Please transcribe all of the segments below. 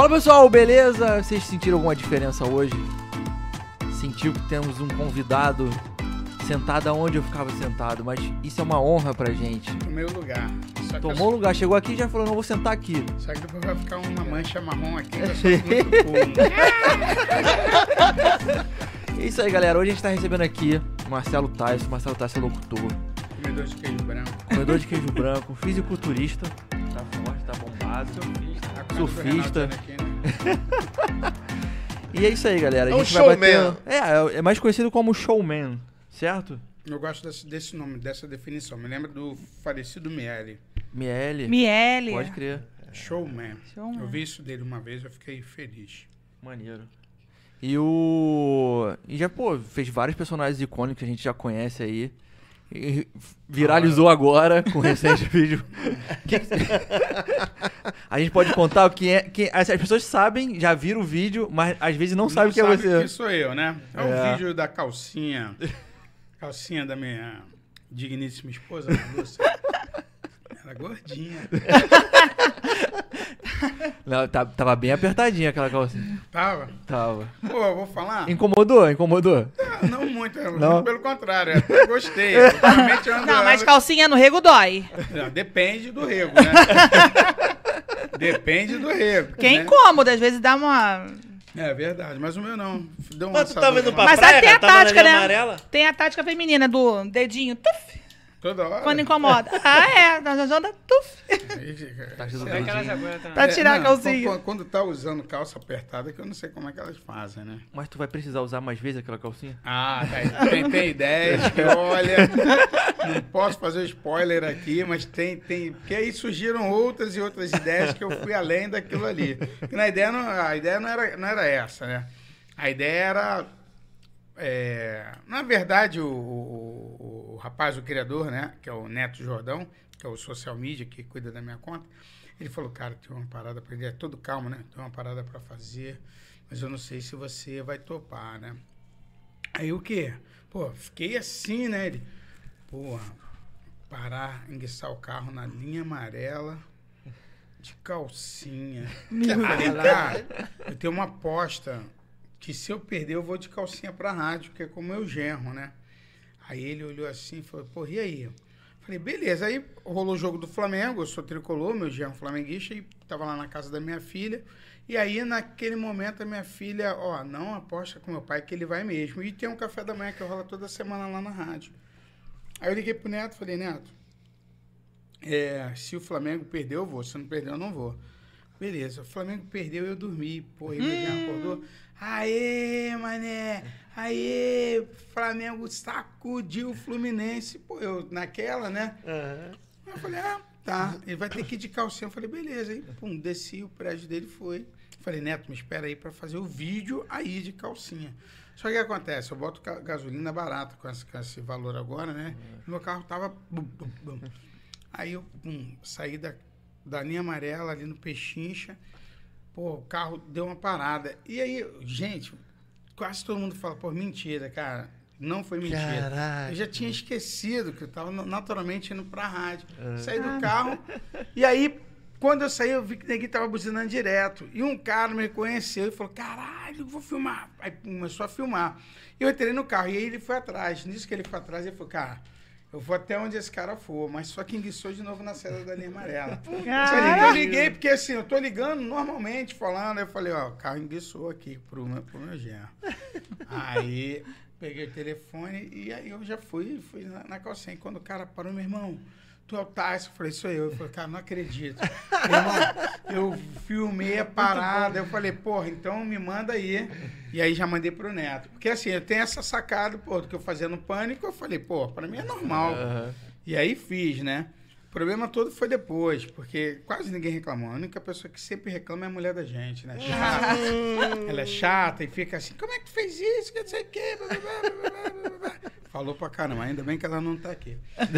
Fala pessoal, beleza? Vocês sentiram alguma diferença hoje? Sentiu que temos um convidado sentado aonde eu ficava sentado, mas isso é uma honra pra gente. No meu lugar. Tomou o lugar, chegou aqui e já falou, não vou sentar aqui. eu- só que depois vai ficar uma mancha marrom aqui, eu sou muito. É isso aí, galera. Hoje a gente tá recebendo aqui o Marcelo Tais. O Marcelo Tais é locutor, Comedor de queijo branco. comedor de queijo branco, fisiculturista. Tá forte, tá bombado. Cara do Surfista. Né? E é isso aí, galera. A É um gente vai bater... showman. É, é mais conhecido como showman, certo? Eu gosto desse, desse nome, dessa definição. Me lembra do falecido Miele. Miele. Miele. Pode crer. Showman. Showman. Eu vi isso dele uma vez, eu fiquei feliz. Maneiro. E o. E já, pô, fez vários personagens icônicos que a gente já conhece aí. Viralizou agora com recente vídeo. Que- a gente pode contar o que é. Que as as pessoas sabem, já viram o vídeo, mas às vezes não, sabem o que é você. que sou eu, né? É, É. o vídeo da calcinha. Calcinha da minha digníssima esposa, Lúcia. É gordinha. Não, tá- tava bem apertadinha aquela calcinha. Tava. Tava. Pô, eu vou falar? Incomodou, incomodou. Ah, Não muito, é, Não? pelo contrário. Até gostei. Ultimamente eu ando- Não, mas calcinha no rego dói. Não, depende do rego, né? depende do rego. Que é né? incômodo, às vezes dá uma. É verdade, mas o meu não. Deu uma Mas tu tava indo pra Mas praia, tem a na tática, né? amarela? Tem a tática feminina do dedinho, tuf, Toda hora. quando incomoda. Ah, é, na onda, tuf, Tá também. pra tirar a não, calcinha. Quando, quando tá usando calça apertada, que eu não sei como é que elas fazem, né? Mas tu vai precisar usar mais vezes aquela calcinha? Ah, tá, tem, tem ideias que, olha, não posso fazer spoiler aqui, mas tem, tem, porque aí surgiram outras e outras ideias que eu fui além daquilo ali. Na ideia não, a ideia não era, não era essa, né? A ideia era, é, na verdade, o, o, o rapaz, o criador, né, que é o Neto Jordão, que é o social media que cuida da minha conta, ele falou, cara, tem uma parada para ele é todo calmo, né? Tem uma parada para fazer, mas eu não sei se você vai topar, né? Aí o quê? Pô, fiquei assim, né? Ele, porra, parar, enguiçar o carro na linha amarela de calcinha. Eu falei, cara, eu tenho uma aposta que se eu perder, eu vou de calcinha pra rádio, que é como eu genro, né? Aí ele olhou assim e falou, pô, e aí? Falei, beleza. Aí rolou o jogo do Flamengo, eu sou tricolor, meu genro flamenguista, e tava lá na casa da minha filha. E aí, naquele momento, a minha filha, ó, não aposta com meu pai que ele vai mesmo. E tem um café da manhã que rola toda semana lá na rádio. Aí eu liguei pro Neto, falei, Neto, é, se o Flamengo perdeu, eu vou. Se não perdeu, eu não vou. Beleza, o Flamengo perdeu eu dormi. Porra, e meu genro acordou. Aê, mané! Aê, Flamengo sacudiu o Fluminense. Pô, eu naquela, né? Aí eu falei, ah, tá. Ele vai ter que ir de calcinha. Eu falei, beleza. Aí, pum, desci, o prédio dele foi. Falei, Neto, me espera aí pra fazer o vídeo aí de calcinha. Só que o que acontece? Eu boto gasolina barata com esse, com esse valor agora, né? E meu carro tava... bum, bum, bum. Aí eu, pum, saí da, da linha amarela ali no Pechincha. Pô, o carro deu uma parada. E aí, gente, quase todo mundo fala, pô, mentira, cara. Não foi mentira. Caraca. Eu já tinha esquecido que eu tava na- naturalmente indo pra rádio. Saí do carro. E aí, quando eu saí, eu vi que ninguém tava buzinando direto. E um cara me reconheceu e falou: caralho, eu vou filmar. Aí começou a filmar. E eu entrei no carro. E aí ele foi atrás. Nisso que ele foi atrás, ele falou: cara. Eu vou até onde esse cara for, mas só que enguiçou de novo na saída da linha amarela. Eu liguei, porque assim, eu tô ligando normalmente, falando. Eu falei, ó, o carro enguiçou aqui pro meu, pro meu genro. Aí peguei o telefone e aí eu já fui, fui na, na calcinha. E quando o cara parou, meu irmão, tu é o Tyson? Eu falei, sou eu. Eu falei, cara, não acredito. Irmão, eu filmei a parada. Eu falei, porra, então me manda aí. E aí já mandei pro Neto. Porque assim, eu tenho essa sacada, pô, do que eu fazia no pânico. Eu falei, pô, pra mim é normal. Aham. E aí fiz, né? O problema todo foi depois, porque quase ninguém reclamou. A única pessoa que sempre reclama é a mulher da gente, né? Chata. Ela é chata e fica assim, como é que tu fez isso? Que não sei o quê. blá, blá, blá. Falou pra caramba, ainda bem que ela não tá aqui.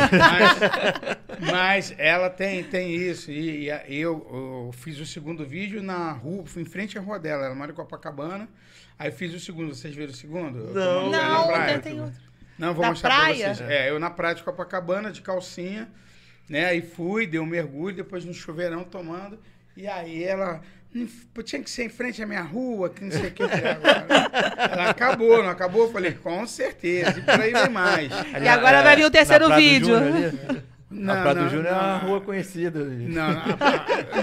Mas, mas ela tem, tem isso. E, e eu, eu fiz o segundo vídeo na rua, fui em frente à rua dela. Ela mora em Copacabana. Aí fiz o segundo. Vocês viram o segundo? Não. na Não, praia. tem, outro. Não, vou Da mostrar praia? pra vocês. É, eu na praia de Copacabana, de calcinha, né? Aí fui, dei um mergulho, depois no chuveirão tomando. E aí ela, Tinha que ser em frente à minha rua, que não sei o que. falei, agora. Ela acabou, não acabou? Eu falei, com certeza. E por aí vem mais. E agora vai vir o terceiro na Prado vídeo. Júnior? Não, a Prado não, Júnior é uma não. rua conhecida. ali. Não, na,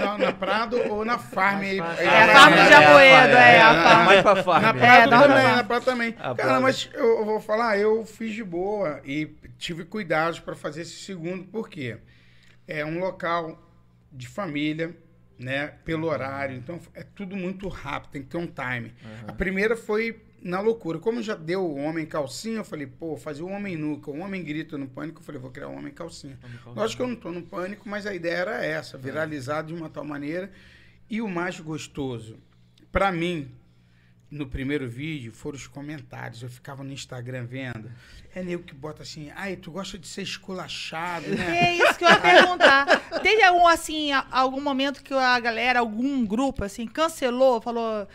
não, na Prado ou na Farm. aí- aí É a Farm de Amoedo, é, é, a na- Farm. Mais pra farm. Na? Prado É, dá uma também, na Prado também. A Cara, Prado. mas eu, eu vou falar, eu fiz de boa e tive cuidados para fazer esse segundo, porque é um local de família, né? Pelo horário, então é tudo muito rápido, tem que ter um time. A primeira foi na loucura. Como já deu o homem calcinha, eu falei, pô, fazer o homem nuca, o homem grita no pânico, eu falei, vou criar o homem calcinha. Lógico que eu não tô no pânico, mas a ideia era essa, viralizar de uma tal maneira. E o mais gostoso, para mim, no primeiro vídeo, foram os comentários. Eu ficava no Instagram vendo. É nego que bota assim, ai, tu gosta de ser esculachado, né? É isso que eu ia perguntar. Teve algum, assim, algum momento que a galera, algum grupo, assim, cancelou, falou.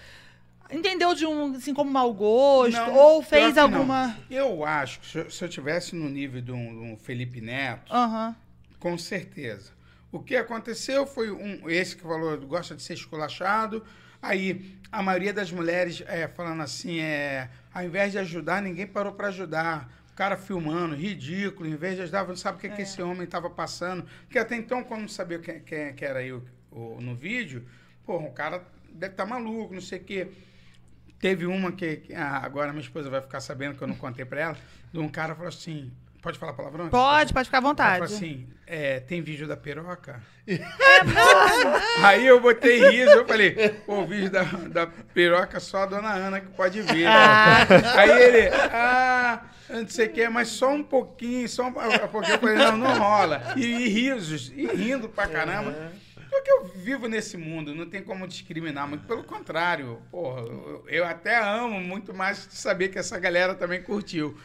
Entendeu de um, assim, como mau gosto? Não, ou fez que não. alguma. Eu acho que se eu, se eu tivesse no nível de um, um Felipe Neto, Aham. com certeza. O que aconteceu foi um, esse que falou, gosta de ser esculachado. Aí, a maioria das mulheres é, falando assim, é, ao invés de ajudar, ninguém parou para ajudar. O cara filmando, ridículo, em vez de ajudar, não sabe o que, que esse homem estava passando. Porque até então, quando não sabia quem, quem, quem era eu o- no vídeo, porra, o cara deve estar maluco, não sei o quê. Teve uma que, que- ah, agora minha esposa vai ficar sabendo que eu não contei para ela, de um cara falou assim, pode falar palavrão? Pode, pode ficar à Ela vontade. falou assim, é, tem vídeo da piroca? Aí eu botei riso, eu falei, pô, o vídeo da, da piroca só a dona Ana que pode ver. Ah. Aí ele, ah, não sei o que, mas só um pouquinho, só um pouquinho. Eu falei, não, não rola. E, e risos, e rindo pra caramba. Porque eu vivo nesse mundo, não tem como discriminar, muito pelo contrário. Porra, eu, eu até amo muito mais de saber que essa galera também curtiu.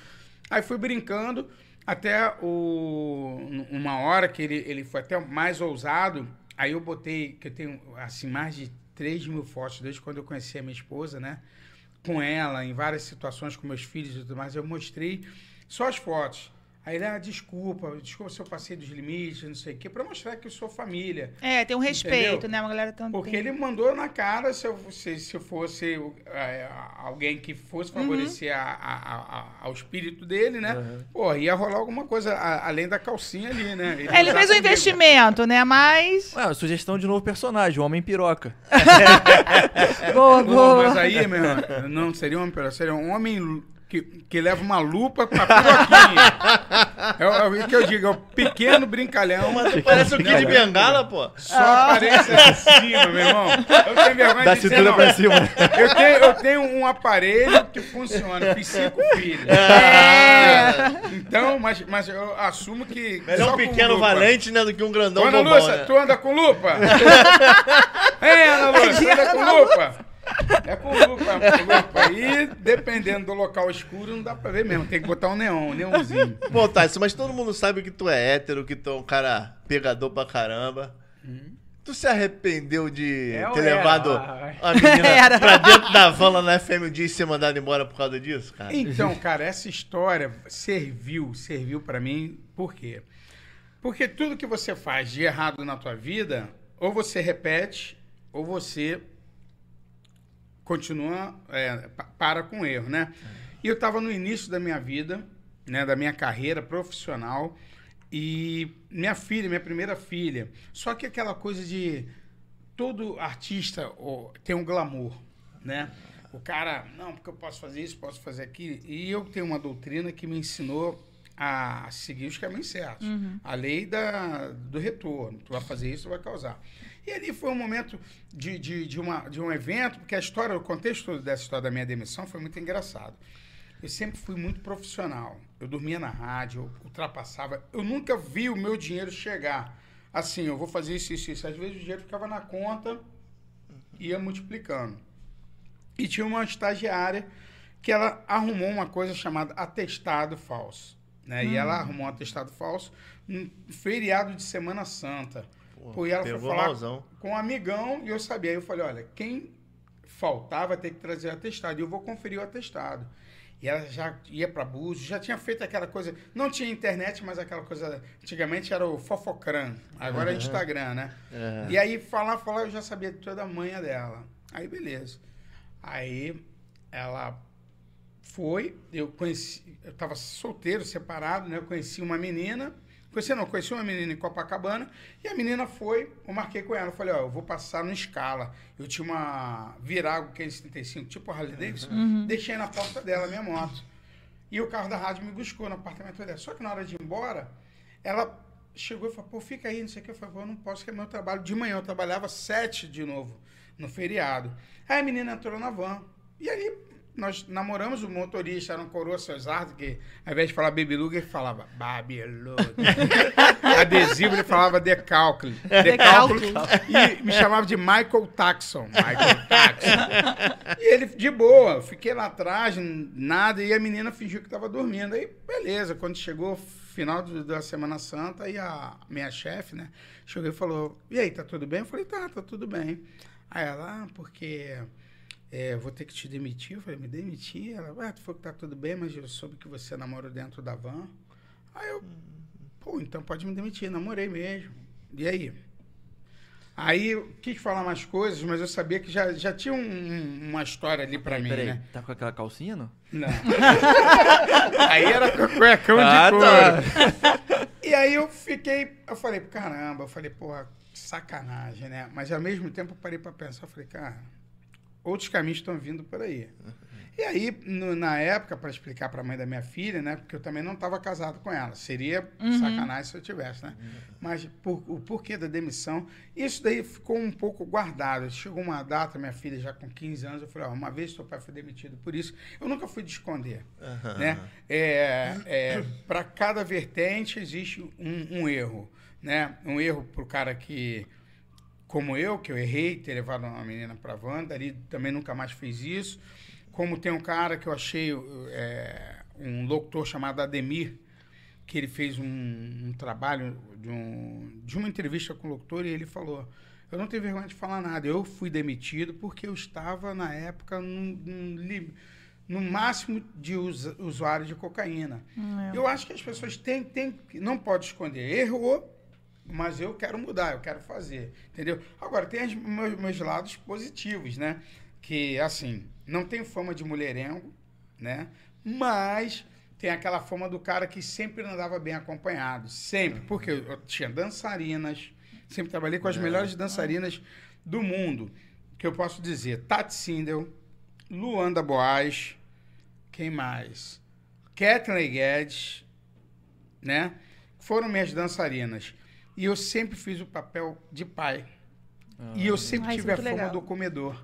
Aí fui brincando até o, uma hora que ele, ele foi até mais ousado. Aí eu botei, que eu tenho assim, mais de 3 mil fotos desde quando eu conheci a minha esposa, né? Com ela, em várias situações com meus filhos e tudo mais. Eu mostrei só as fotos. Aí ele, ah, desculpa, desculpa se eu passei dos limites, não sei o quê, pra mostrar que eu sou família. É, tem um respeito, Entendeu? né? Uma galera tão. Porque tem- ele mandou na cara se eu, se, se eu fosse é, alguém que fosse favorecer a- a- a- ao espírito dele, né? Pô, ia rolar alguma coisa a- além da calcinha ali, né? É, ele fez um investimento, né? Mas. Ué, sugestão de novo personagem, o Homem Piroca. Boa, boa. mas aí, meu irmão, não seria um homem, piroca, seria um homem que, que leva uma lupa pra piroquinha. é, o- é o que eu digo, é o pequeno brincalhão. Mas parece o Kid Não, Bengala, pô. Só aparece aqui em cima, meu irmão. Eu tenho vergonha Da de dizer, cintura não. pra cima. Eu tenho, eu tenho um aparelho que funciona. Eu fiz cinco filhos. É. Então, mas, mas eu assumo que. Melhor um pequeno valente, né, do que um grandão Ô, Ana Lúcia, né? tu anda com lupa? Ei, Ana Lúcia, anda com lupa? É com lupa, com lupa. E dependendo do local escuro, não dá pra ver mesmo. Tem que botar um neon, um neonzinho. Pô, Tyson, mas todo mundo sabe que tu é hétero, que tu é um cara pegador pra caramba. Tu se arrependeu de É ter era? levado Ai. a menina Era. pra dentro da van lá na FM um dia e ser mandado embora por causa disso, cara? Então, cara, essa história serviu, serviu pra mim, por quê? Porque tudo que você faz de errado na tua vida, ou você repete, ou você continua, é, pa- para com o erro, né? E eu estava no início da minha vida, né, da minha carreira profissional, e minha filha, minha primeira filha, só que aquela coisa de todo artista ó, tem um glamour, né? O cara, não, porque eu posso fazer isso, posso fazer aquilo. E eu tenho uma doutrina que me ensinou a seguir os caminhos certos. A lei da, do retorno. Tu vai fazer isso, tu vai causar. E ali foi um momento de, de, de, uma, de um evento, porque a história, o contexto dessa história da minha demissão foi muito engraçado. Eu sempre fui muito profissional. Eu dormia na rádio, eu ultrapassava. Eu nunca vi o meu dinheiro chegar. Assim, eu vou fazer isso, isso, isso. Às vezes o dinheiro ficava na conta e ia multiplicando. E tinha uma estagiária que ela arrumou uma coisa chamada atestado falso. Né? E ela arrumou um atestado falso no feriado de Semana Santa. Pô, e ela foi falar malzão. com um amigão e eu sabia. Aí eu falei, olha, quem faltar vai ter que trazer o atestado. E eu vou conferir o atestado. E ela já ia para Búzios, já tinha feito aquela coisa. Não tinha internet, mas aquela coisa. Antigamente era o Fofocran, agora é Instagram, né? Aham. E aí, falar, falar, eu já sabia toda a manha dela. Aí, beleza. Aí, ela foi, eu conheci, eu tava solteiro, separado, né? Eu conheci uma menina. Conheci não, conheci uma menina em Copacabana. E a menina foi, eu marquei com ela. Eu falei, ó, eu vou passar no Scala. Eu tinha uma Virago 575, tipo Harley Davidson. Deixei na porta dela a minha moto. E o carro da rádio me buscou no apartamento dela. Só que na hora de ir embora, ela chegou e falou, pô, fica aí, não sei o que. Eu falei, pô, eu não posso, que é meu trabalho. De manhã eu trabalhava sete de novo, no feriado. Aí a menina entrou na van. E aí nós namoramos, o motorista era um coroa Cesardo, que ao invés de falar Baby Luga, ele falava Babiluga. Adesivo, ele falava decalque. Decalque. E me chamava de Michael Taxon. Michael Taxon. E ele, de boa, eu fiquei lá atrás, nada, e a menina fingiu que estava dormindo. Aí, beleza, quando chegou final do- da Semana Santa, aí a minha chefe, né, chegou e falou, e aí, tá tudo bem? Eu falei, tá, tá tudo bem. Aí ela, ah, porque é, vou ter que te demitir. Eu falei, me demitir? Ela, ué, tu falou que tá tudo bem, mas eu soube que você namora dentro da van. Aí eu, pô, então pode me demitir, namorei mesmo. E aí? Aí eu quis falar mais coisas, mas eu sabia que já, já tinha um- uma história ali pra Peraí, mim, peraí, né? tá com aquela calcinha, não? Não. aí era com cuecão de Ah, couro. tá. E aí eu fiquei, eu falei, caramba, eu falei, porra, sacanagem, né? Mas ao mesmo tempo eu parei pra pensar, eu falei, cara, outros caminhos estão vindo por aí. E aí, no- na época, para explicar para a mãe da minha filha, né? Porque eu também não estava casado com ela. Seria sacanagem se eu tivesse, né? Mas por- o porquê da demissão, isso daí ficou um pouco guardado. Chegou uma data, minha filha já com 15 anos, eu falei, ó, uma vez seu pai foi demitido por isso. Eu nunca fui de esconder, né? É, para cada vertente existe um, um erro, né? Um erro para o cara que como eu, que eu errei, ter levado uma menina para Wanda, ali também nunca mais fez isso. Como tem um cara que eu achei, é, um locutor chamado Ademir, que ele fez um, um trabalho de, um- de uma entrevista com o locutor e ele falou: Eu não tenho vergonha de falar nada, eu fui demitido porque eu estava, na época, num, num no máximo de usuários de cocaína. Eu acho que as pessoas têm, têm, não pode esconder. Errou, mas eu quero mudar, eu quero fazer, entendeu? Agora, tem os meus, meus lados positivos, né? Que, assim, não tem fama de mulherengo, né? Mas tem aquela fama do cara que sempre andava bem acompanhado, sempre. Porque eu tinha dançarinas, sempre trabalhei com as melhores dançarinas do mundo, que eu posso dizer, Tati Sindel, Luanda Boas, quem mais? Kathleen Guedes, né? Foram minhas dançarinas. E eu sempre fiz o papel de pai. e eu sempre Ah, isso tive é a fama legal. do comedor.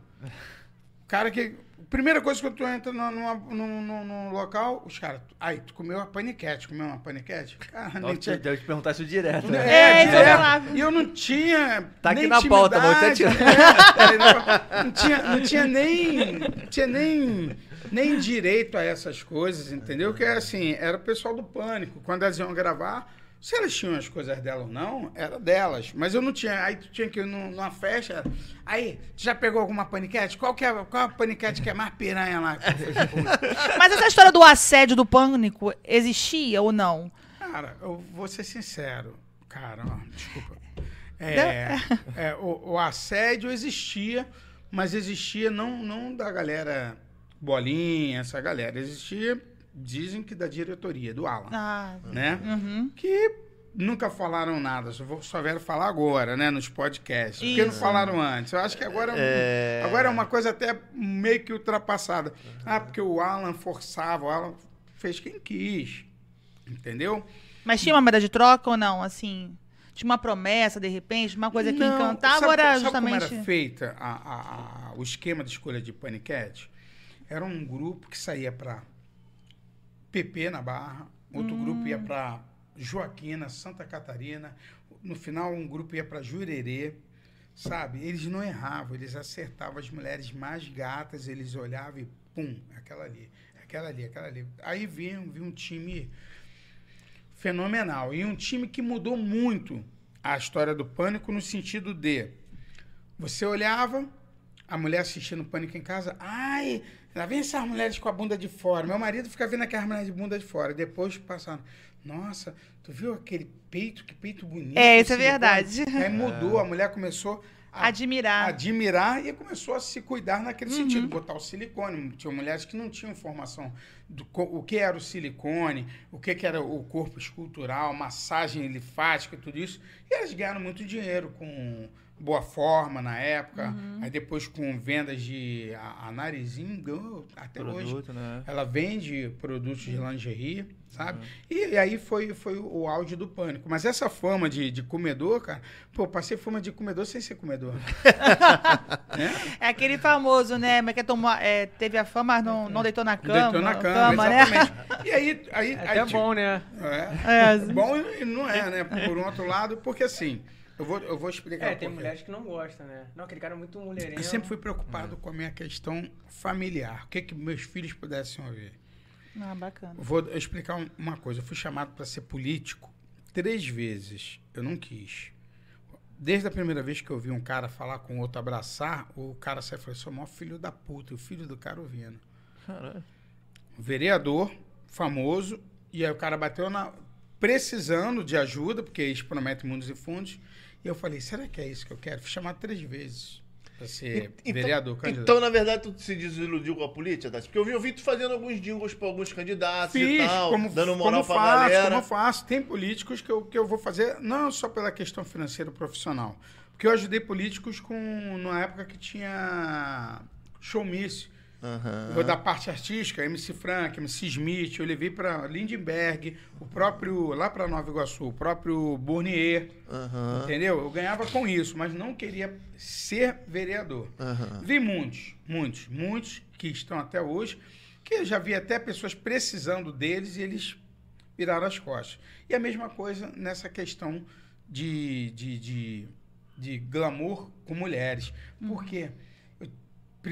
Cara que. Primeira coisa que tu entra numa, numa- num, num- num local, os caras. Aí, tu comeu uma paniquete, comeu uma paniquete? Cara, nem tinha. Deve te perguntar isso direto. né? É, eu direto. E eu não tinha. Tá aqui nem na pauta, vou até é, não, não tinha, não tinha nem. Não tinha nem, nem direito a essas coisas, entendeu? Que assim, era o pessoal do pânico. Quando elas iam gravar, se elas tinham as coisas dela ou não, era delas. Mas eu não tinha. Aí tu tinha que ir num- numa festa. Aí, tu já pegou alguma paniquete? Qual que é qual a paniquete que é mais piranha lá? Mas essa história do assédio do pânico existia ou não? Cara, eu vou ser sincero. Cara, ó, desculpa. É, é, o, o assédio existia, mas existia não, não da galera bolinha, essa galera. Existia, dizem que da diretoria, do Alan. Ah, Né? uhum. Que nunca falaram nada, só, vou- só vieram falar agora, né? Nos podcasts. Porque não Isso. falaram antes. Eu acho que agora É. agora é uma coisa até meio que ultrapassada. Ah, porque o Alan forçava, o Alan fez quem quis. Entendeu? Mas tinha uma moeda de troca ou não? Assim, tinha uma promessa, de repente, uma coisa que Não, encantava sabe, era sabe justamente... como era feita a- a- a- o esquema de escolha de paniquete? Era um grupo que saía para PP na Barra, outro grupo ia para Joaquina, Santa Catarina, no final um grupo ia para Jurerê, sabe? Eles não erravam, eles acertavam as mulheres mais gatas, eles olhavam e pum, aquela ali, aquela ali, aquela ali. Aí vinha, vinha um time fenomenal. E um time que mudou muito a história do pânico no sentido de você olhava a mulher assistindo Pânico em casa, ai, Lá vem essas mulheres com a bunda de fora. Meu marido fica vendo aquelas mulheres de bunda de fora. Depois passaram. Nossa, tu viu aquele peito? Que peito bonito. É, isso é silicone." verdade. Aí mudou, a mulher começou a Admirar. admirar e começou a se cuidar naquele sentido, botar o silicone. Tinha mulheres que não tinham informação do o que era o silicone, o que, que era o corpo escultural, massagem linfática e tudo isso. E elas ganharam muito dinheiro com boa forma na época. Aí depois com vendas de a, a Narizinho ganhou até hoje. Produto, né? Ela vende produtos de lingerie, sabe? E, e aí foi, foi o auge do pânico. Mas essa fama de, de comedor, cara, pô, passei fama de comedor sem ser comedor. É aquele famoso, né? Mas que tomou, é, teve a fama, mas não, não deitou na cama. Deitou na cama, né? exatamente. E aí, aí, É aí até bom, né? É. É. Bom e não é, né? Por um outro lado, porque assim, eu vou, eu vou explicar. É, tem mulheres que não gostam, né? Não, aquele cara é muito mulherengo. Eu sempre fui preocupado com a minha questão familiar. O que, que meus filhos pudessem ouvir. Ah, bacana. Vou explicar um- uma coisa. Eu fui chamado para ser político três vezes. Eu não quis. Desde a primeira vez que eu vi um cara falar com outro abraçar, o cara saiu e falou: sou o maior filho da puta. E o filho do cara ouvindo. Caralho. vereador famoso, e aí o cara bateu na. precisando de ajuda, porque eles prometem mundos e fundos. E eu falei, será que é isso que eu quero? Fui chamado três vezes para ser Então- vereador, candidato. Então, na verdade, tu se desiludiu com a política, Tati? Porque eu vi, eu vi tu fazendo alguns jingles pra alguns candidatos e Fiz, tal, como, dando moral como pra faço, galera. como eu faço. Tem políticos que eu, que eu vou fazer, não só pela questão financeira profissional. Porque eu ajudei políticos com numa época que tinha showmício. Vou da parte artística, MC Frank, MC Smith, eu levei para Lindenberg, o próprio, lá para Nova Iguaçu, o próprio Bournier, Aham. entendeu? Eu ganhava com isso, mas não queria ser vereador. Aham. Vi muitos, muitos, muitos que estão até hoje, que eu já vi até pessoas precisando deles e eles viraram as costas. E a mesma coisa nessa questão de, de, de, de glamour com mulheres. Por quê? Eu, pri-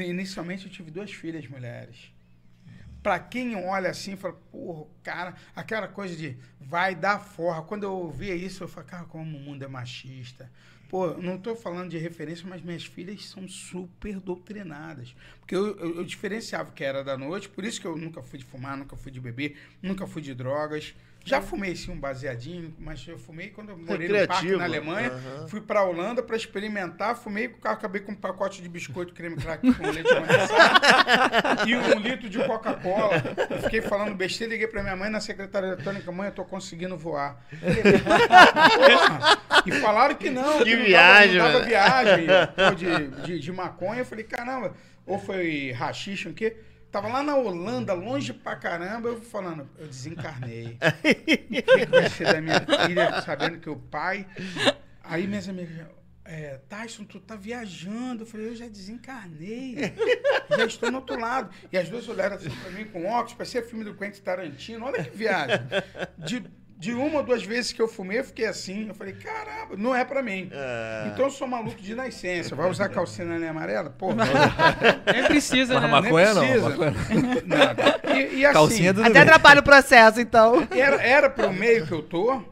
inicialmente eu tive duas filhas mulheres. Pra quem olha assim, fala, porra, cara, aquela coisa de vai dar forra. Quando eu ouvia isso, eu falei, cara, como o mundo é machista. Pô, não tô falando de referência, mas minhas filhas são super doutrinadas. Porque eu, eu, eu diferenciava o que era da noite, por isso que eu nunca fui de fumar, nunca fui de beber, nunca fui de drogas. Já fumei sim um baseadinho, mas eu fumei quando eu morei no parque na Alemanha. Aham. Fui pra Holanda pra experimentar, fumei, acabei com um pacote de biscoito creme crack com leite condensado e um litro de Coca-Cola. Fiquei falando besteira, liguei pra minha mãe na secretária eletrônica, mãe, eu tô conseguindo voar. E falaram que não, Que não viagem, dava, não dava viagem de, de, de maconha. Eu falei, caramba, ou foi rachixe, o quê? Tava lá na Holanda, longe pra caramba, eu falando, eu desencarnei. O que que vai ser da minha filha, sabendo que o pai. Aí minhas amigas, é, Tyson, tu tá viajando. Eu falei, eu já desencarnei. já estou no outro lado. E as duas olharam assim pra mim com óculos, parecia filme do Quentin Tarantino. Olha que viagem. De, de uma ou duas vezes que eu fumei, eu fiquei assim. Eu falei, caramba, não é pra mim. É. Então eu sou maluco de nascença. Vai usar calcinha nem amarela? Porra, Nem precisa, né? maconha não, precisa. maconha. nada. E, e assim, Calcinha do Até atrapalha o processo, então. era, era pro meio que eu tô,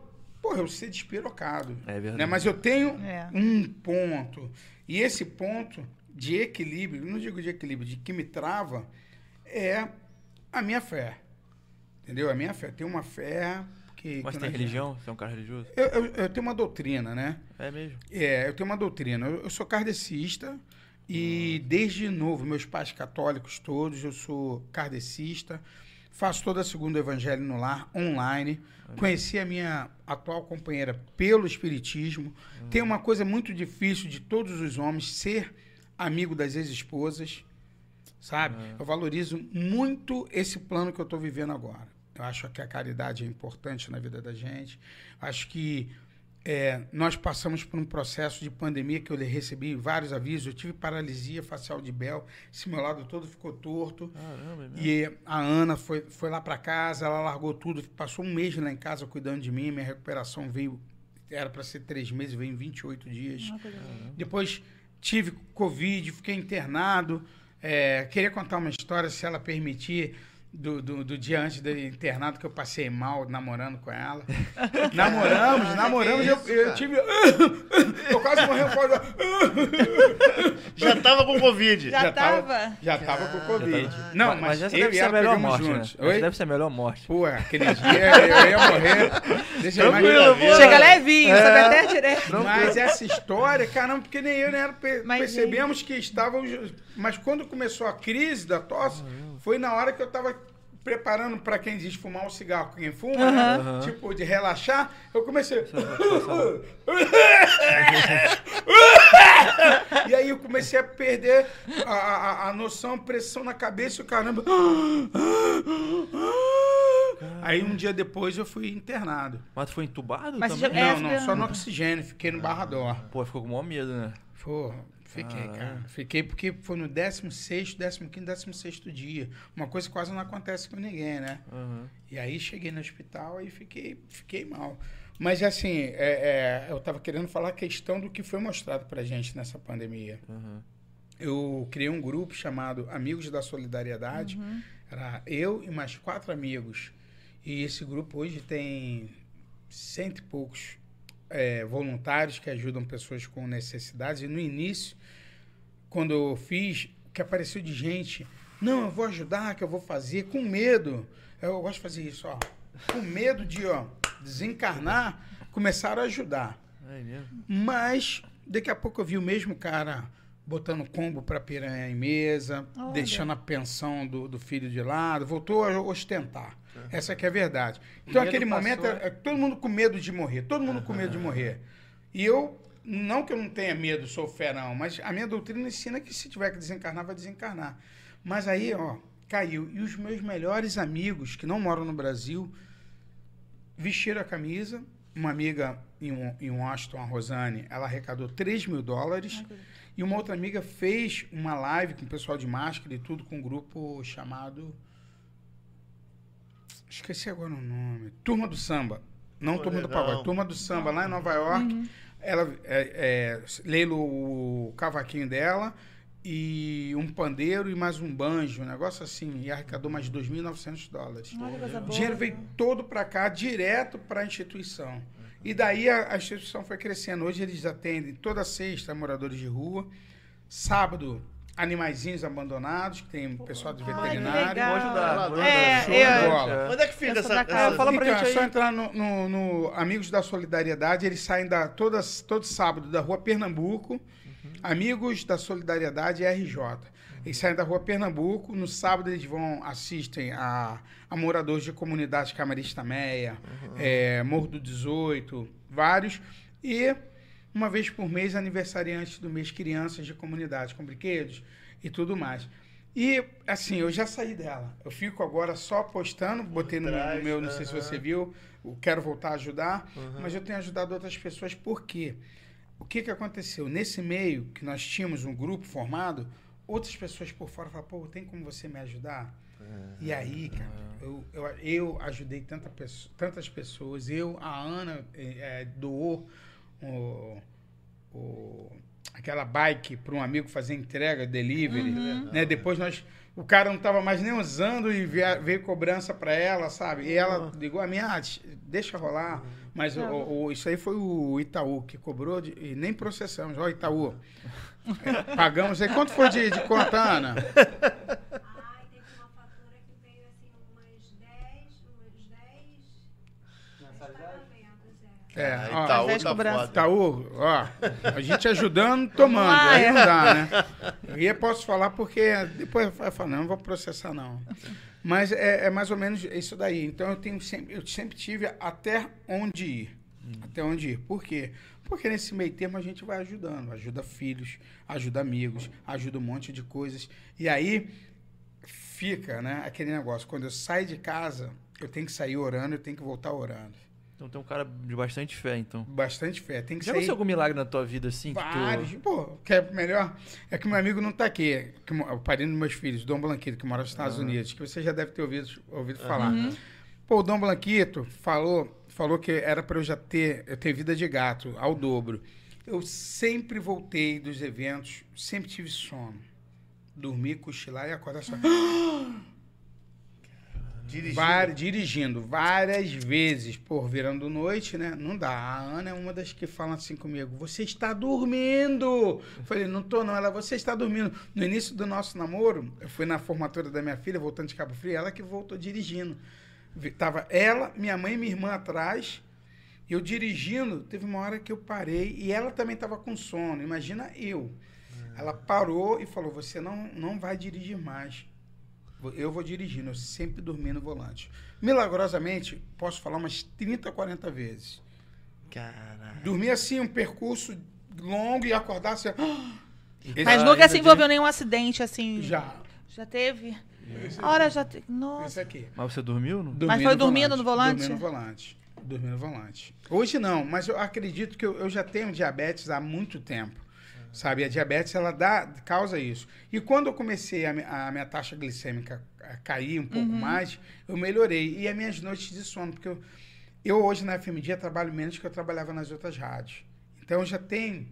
porra, eu ser despirocado. É verdade. Né? Mas eu tenho É. um ponto. E esse ponto de equilíbrio, não digo de equilíbrio, de que me trava, é a minha fé. Entendeu? A minha fé. Tem uma fé que. Mas que tem religião? Você é um cara religioso? Eu, eu, eu tenho uma doutrina, né? É mesmo. É, eu tenho uma doutrina. Eu, eu sou kardecista e desde novo, meus pais católicos todos, eu sou kardecista. Faço toda a segunda evangelho no lar, online. Conheci a minha atual companheira pelo espiritismo. Tem uma coisa muito difícil de todos os homens ser amigo das ex-esposas, sabe? Eu valorizo muito esse plano que eu estou vivendo agora. Eu acho que a caridade é importante na vida da gente. Acho que é, nós passamos por um processo de pandemia que eu recebi vários avisos. Eu tive paralisia facial de Bel, esse meu lado todo ficou torto. Caramba, é mesmo. E a Ana foi, foi lá para casa, ela largou tudo, passou um mês lá em casa cuidando de mim. Minha recuperação veio, era para ser três meses, veio em 28 dias. Depois tive Covid, fiquei internado. É, queria contar uma história, se ela permitir, do, do, do dia antes do internado que eu passei mal namorando com ela. namoramos, namoramos, que eu, isso, eu cara? tive. eu quase morri causa. Já tava com Covid. Já tava? Já tava com Covid. Não, mas, mas essa eu deve e ser a melhor morte, né? Essa deve ser a melhor morte. Pô, aquele dia eu ia morrer. Deixa eu. Chega levinho, sabe até direto. Mas essa história, caramba, porque nem eu nem pe- Mas, percebemos que estávamos. Mas quando começou a crise da tosse, foi na hora que eu estava preparando para quem diz fumar um cigarro, quem fuma, né? tipo, de relaxar, eu comecei. e aí eu comecei a perder a, a, a noção, pressão na cabeça e o caramba. Aí um dia depois eu fui internado. Mas tu foi entubado Mas também? já- É, Não, não, só no oxigênio, fiquei no Barrador. Pô, ficou com o maior medo, né? Pô, fiquei, cara. Fiquei porque foi no 16, 15, 16 dia. Uma coisa que quase não acontece com ninguém, né? Aham. E aí cheguei no hospital e fiquei, fiquei mal. Mas assim, é, é, eu tava querendo falar a questão do que foi mostrado pra gente nessa pandemia. Aham. Eu criei um grupo chamado Amigos da Solidariedade. Era eu e mais quatro amigos. E esse grupo hoje tem cento e poucos é, voluntários que ajudam pessoas com necessidades. E no início, quando eu fiz, que apareceu de gente, não, eu vou ajudar, que eu vou fazer, com medo. Eu gosto de fazer isso, ó. Com medo de, ó, desencarnar, começaram a ajudar. É mesmo? Mas daqui a pouco eu vi o mesmo cara botando combo para piranha em mesa, Olha. deixando a pensão do, do filho de lado, voltou a ostentar. Essa que é a verdade. Então, medo aquele passou. momento, é, é todo mundo com medo de morrer, todo mundo com medo de morrer. E eu, não que eu não tenha medo, sou fé não, mas a minha doutrina ensina que se tiver que desencarnar, vai desencarnar. Mas aí, ó, caiu. E os meus melhores amigos, que não moram no Brasil, vestiram a camisa. Uma amiga em, um, em Washington, a Rosane, ela arrecadou 3 mil dólares. E uma outra amiga fez uma live com o pessoal de máscara e tudo, com um grupo chamado. Esqueci agora o nome. Turma do Samba. Não Pô, Turma do. Pagode. Turma do Samba, lá em Nova York. Ela é, é, leilou o cavaquinho dela e um pandeiro e mais um banjo, um negócio assim. E arrecadou mais de 2.900 dólares. O dinheiro veio todo para cá, direto para a instituição. E daí a, a instituição foi crescendo. Hoje eles atendem toda sexta moradores de rua. Sábado, animaizinhos abandonados, que tem pessoal de veterinário. legal. Vou ajudar. Vou É, ajudar. Show eu- de bola. Onde é que fica essa. essa- Fala pra Fica, gente aí. só entrar no, no- no Amigos da Solidariedade, eles saem da, todas, todo sábado da rua Pernambuco. Amigos da Solidariedade RJ. Eles saem da rua Pernambuco. No sábado eles vão, assistem a, a moradores de comunidades Camarista Meia, é, Morro do 18, vários. E uma vez por mês, aniversariantes do mês crianças de comunidades, com brinquedos e tudo mais. E, assim, eu já saí dela. Eu fico agora só postando, botei no, trás, no meu, não sei se você viu, quero voltar a ajudar, mas eu tenho ajudado outras pessoas, por quê? O que, que aconteceu? Nesse meio que nós tínhamos um grupo formado, outras pessoas por fora falaram, pô, tem como você me ajudar? E aí, cara, eu, eu, eu ajudei tanta tantas pessoas. Eu, a Ana eh, doou o, o- aquela bike para um amigo fazer entrega, delivery. Né? Depois nós. O cara não estava mais nem usando e via- veio cobrança para ela, sabe? E ela ligou a minha, ah, deixa rolar. Mas o- o- o- isso aí foi o Itaú que cobrou de- e nem processamos. Ó, Itaú. É, pagamos aí. Quanto foi de, de conta, Ana? Ai, teve uma fatura que veio assim, umas 10, umas 10 pagamentos, é. Ó, Itaú tá cobrança. foda. Itaú, ó, a gente ajudando, tomando, Ah, aí é. não dá, né? E eu posso falar porque depois eu falo, não, não vou processar não. Mas é, é mais ou menos isso daí. Então eu tenho sempre, eu sempre tive até onde ir. Até onde ir. Por quê? Porque nesse meio termo a gente vai ajudando, ajuda filhos, ajuda amigos, ajuda um monte de coisas. E aí fica, né, aquele negócio, quando eu saio de casa, eu tenho que sair orando, eu tenho que voltar orando. Então tem um cara de bastante fé, então. Bastante fé, tem que Já sair aconteceu algum milagre na tua vida, assim? que tu- Vários. Pô, que é melhor. É que meu amigo não tá aqui. Que, o padrinho dos meus filhos, Dom Blanquito, que mora nos Estados Unidos, que você já deve ter ouvido, ouvido falar. Pô, o Dom Blanquito falou, falou que era para eu já ter, eu ter vida de gato ao dobro. Eu sempre voltei dos eventos, sempre tive sono. Dormir, cochilar e acordar só. Dirigindo. Dirigindo várias vezes, por virando noite, né? Não dá. A Ana é uma das que fala assim comigo: Você está dormindo! Eu falei: Não tô, não. Ela, você está dormindo. No início do nosso namoro, eu fui na formatura da minha filha, voltando de Cabo Frio, ela que voltou dirigindo. Tava ela, minha mãe e minha irmã atrás. Eu dirigindo, teve uma hora que eu parei e ela também estava com sono. Imagina eu. Ela parou e falou: Você não, não vai dirigir mais. Eu vou dirigindo, eu sempre dormi no volante. Milagrosamente, posso falar umas 30, 40 vezes. Caralho. Dormi assim, um percurso longo e acordar assim. Esse- Mas Ah, nunca se envolveu nenhum acidente, assim. Já. Já teve? A hora já teve. Esse Nossa. aqui. Mas você dormiu? Não? Dormi foi dormindo no volante? Dormi no volante. Dormi no volante. Hoje não, mas eu acredito que eu, eu já tenho diabetes há muito tempo. Sabe, a diabetes ela dá, causa isso. E quando eu comecei a, a minha taxa glicêmica a cair um pouco mais, eu melhorei. E as minhas noites de sono, porque eu, eu hoje na FMD trabalho menos que eu trabalhava nas outras rádios. Então eu já tenho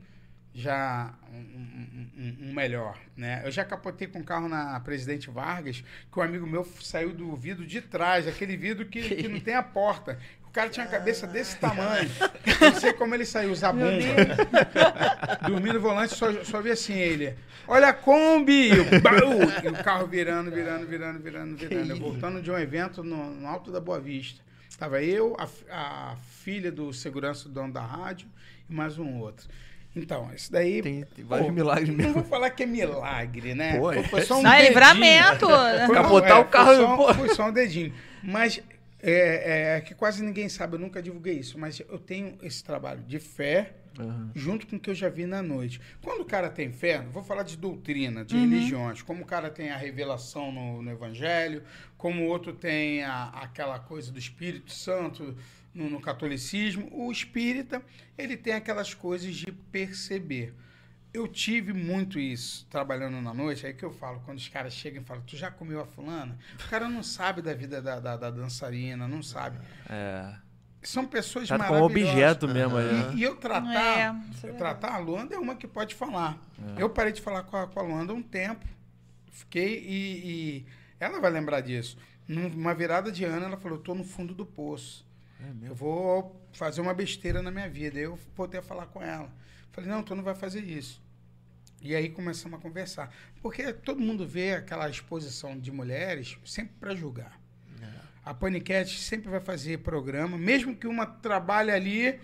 já um, um- um- melhor, né? Eu já capotei com um carro na Presidente Vargas, que um amigo meu saiu do vidro de trás, aquele vidro que, que não tem a porta. O cara tinha a cabeça desse tamanho. Não sei como ele saiu, usar bomba. Dormindo no volante, só, só vi assim ele. Olha a Kombi! E o! E carro virando, virando, virando, virando, virando. Eu voltando de um evento no, no Alto da Boa Vista. Tava eu, a, a filha do segurança do dono da rádio e mais um outro. Então, isso daí. Tem, tem vários pô, milagres Não mesmo. vou falar que é milagre, né? Pô, Foi- foi só um Não, é dedinho. livramento. Foi- Capotar é, o carro, Foi só, pô. foi só um dedinho. Mas é, é que quase ninguém sabe, eu nunca divulguei isso, mas eu tenho esse trabalho de fé Aham. junto com o que eu já vi na noite. Quando o cara tem fé, vou falar de doutrina, Uhum. de religiões, como o cara tem a revelação no, no Evangelho, como o outro tem a- aquela coisa do Espírito Santo no, no catolicismo, o espírita, ele tem aquelas coisas de perceber. Eu tive muito isso trabalhando na noite, aí que eu falo, quando os caras chegam e falam, tu já comeu a fulana? O cara não sabe da vida da, da- da dançarina, não sabe. É. São pessoas Trata como maravilhosas. objeto mesmo. né? E, e eu tratar, É, é eu tratar a Luanda é uma que pode falar. É. Eu parei de falar com a, com a Luanda há um tempo. Fiquei e, e ela vai lembrar disso. Numa virada de ano, ela falou: eu tô no fundo do poço. É Eu vou fazer uma besteira na minha vida. Aí Eu a falar com ela. Falei, não, tu não vai fazer isso. E aí começamos a conversar. Porque todo mundo vê aquela exposição de mulheres sempre para julgar. A Panicat sempre vai fazer programa, mesmo que uma trabalhe ali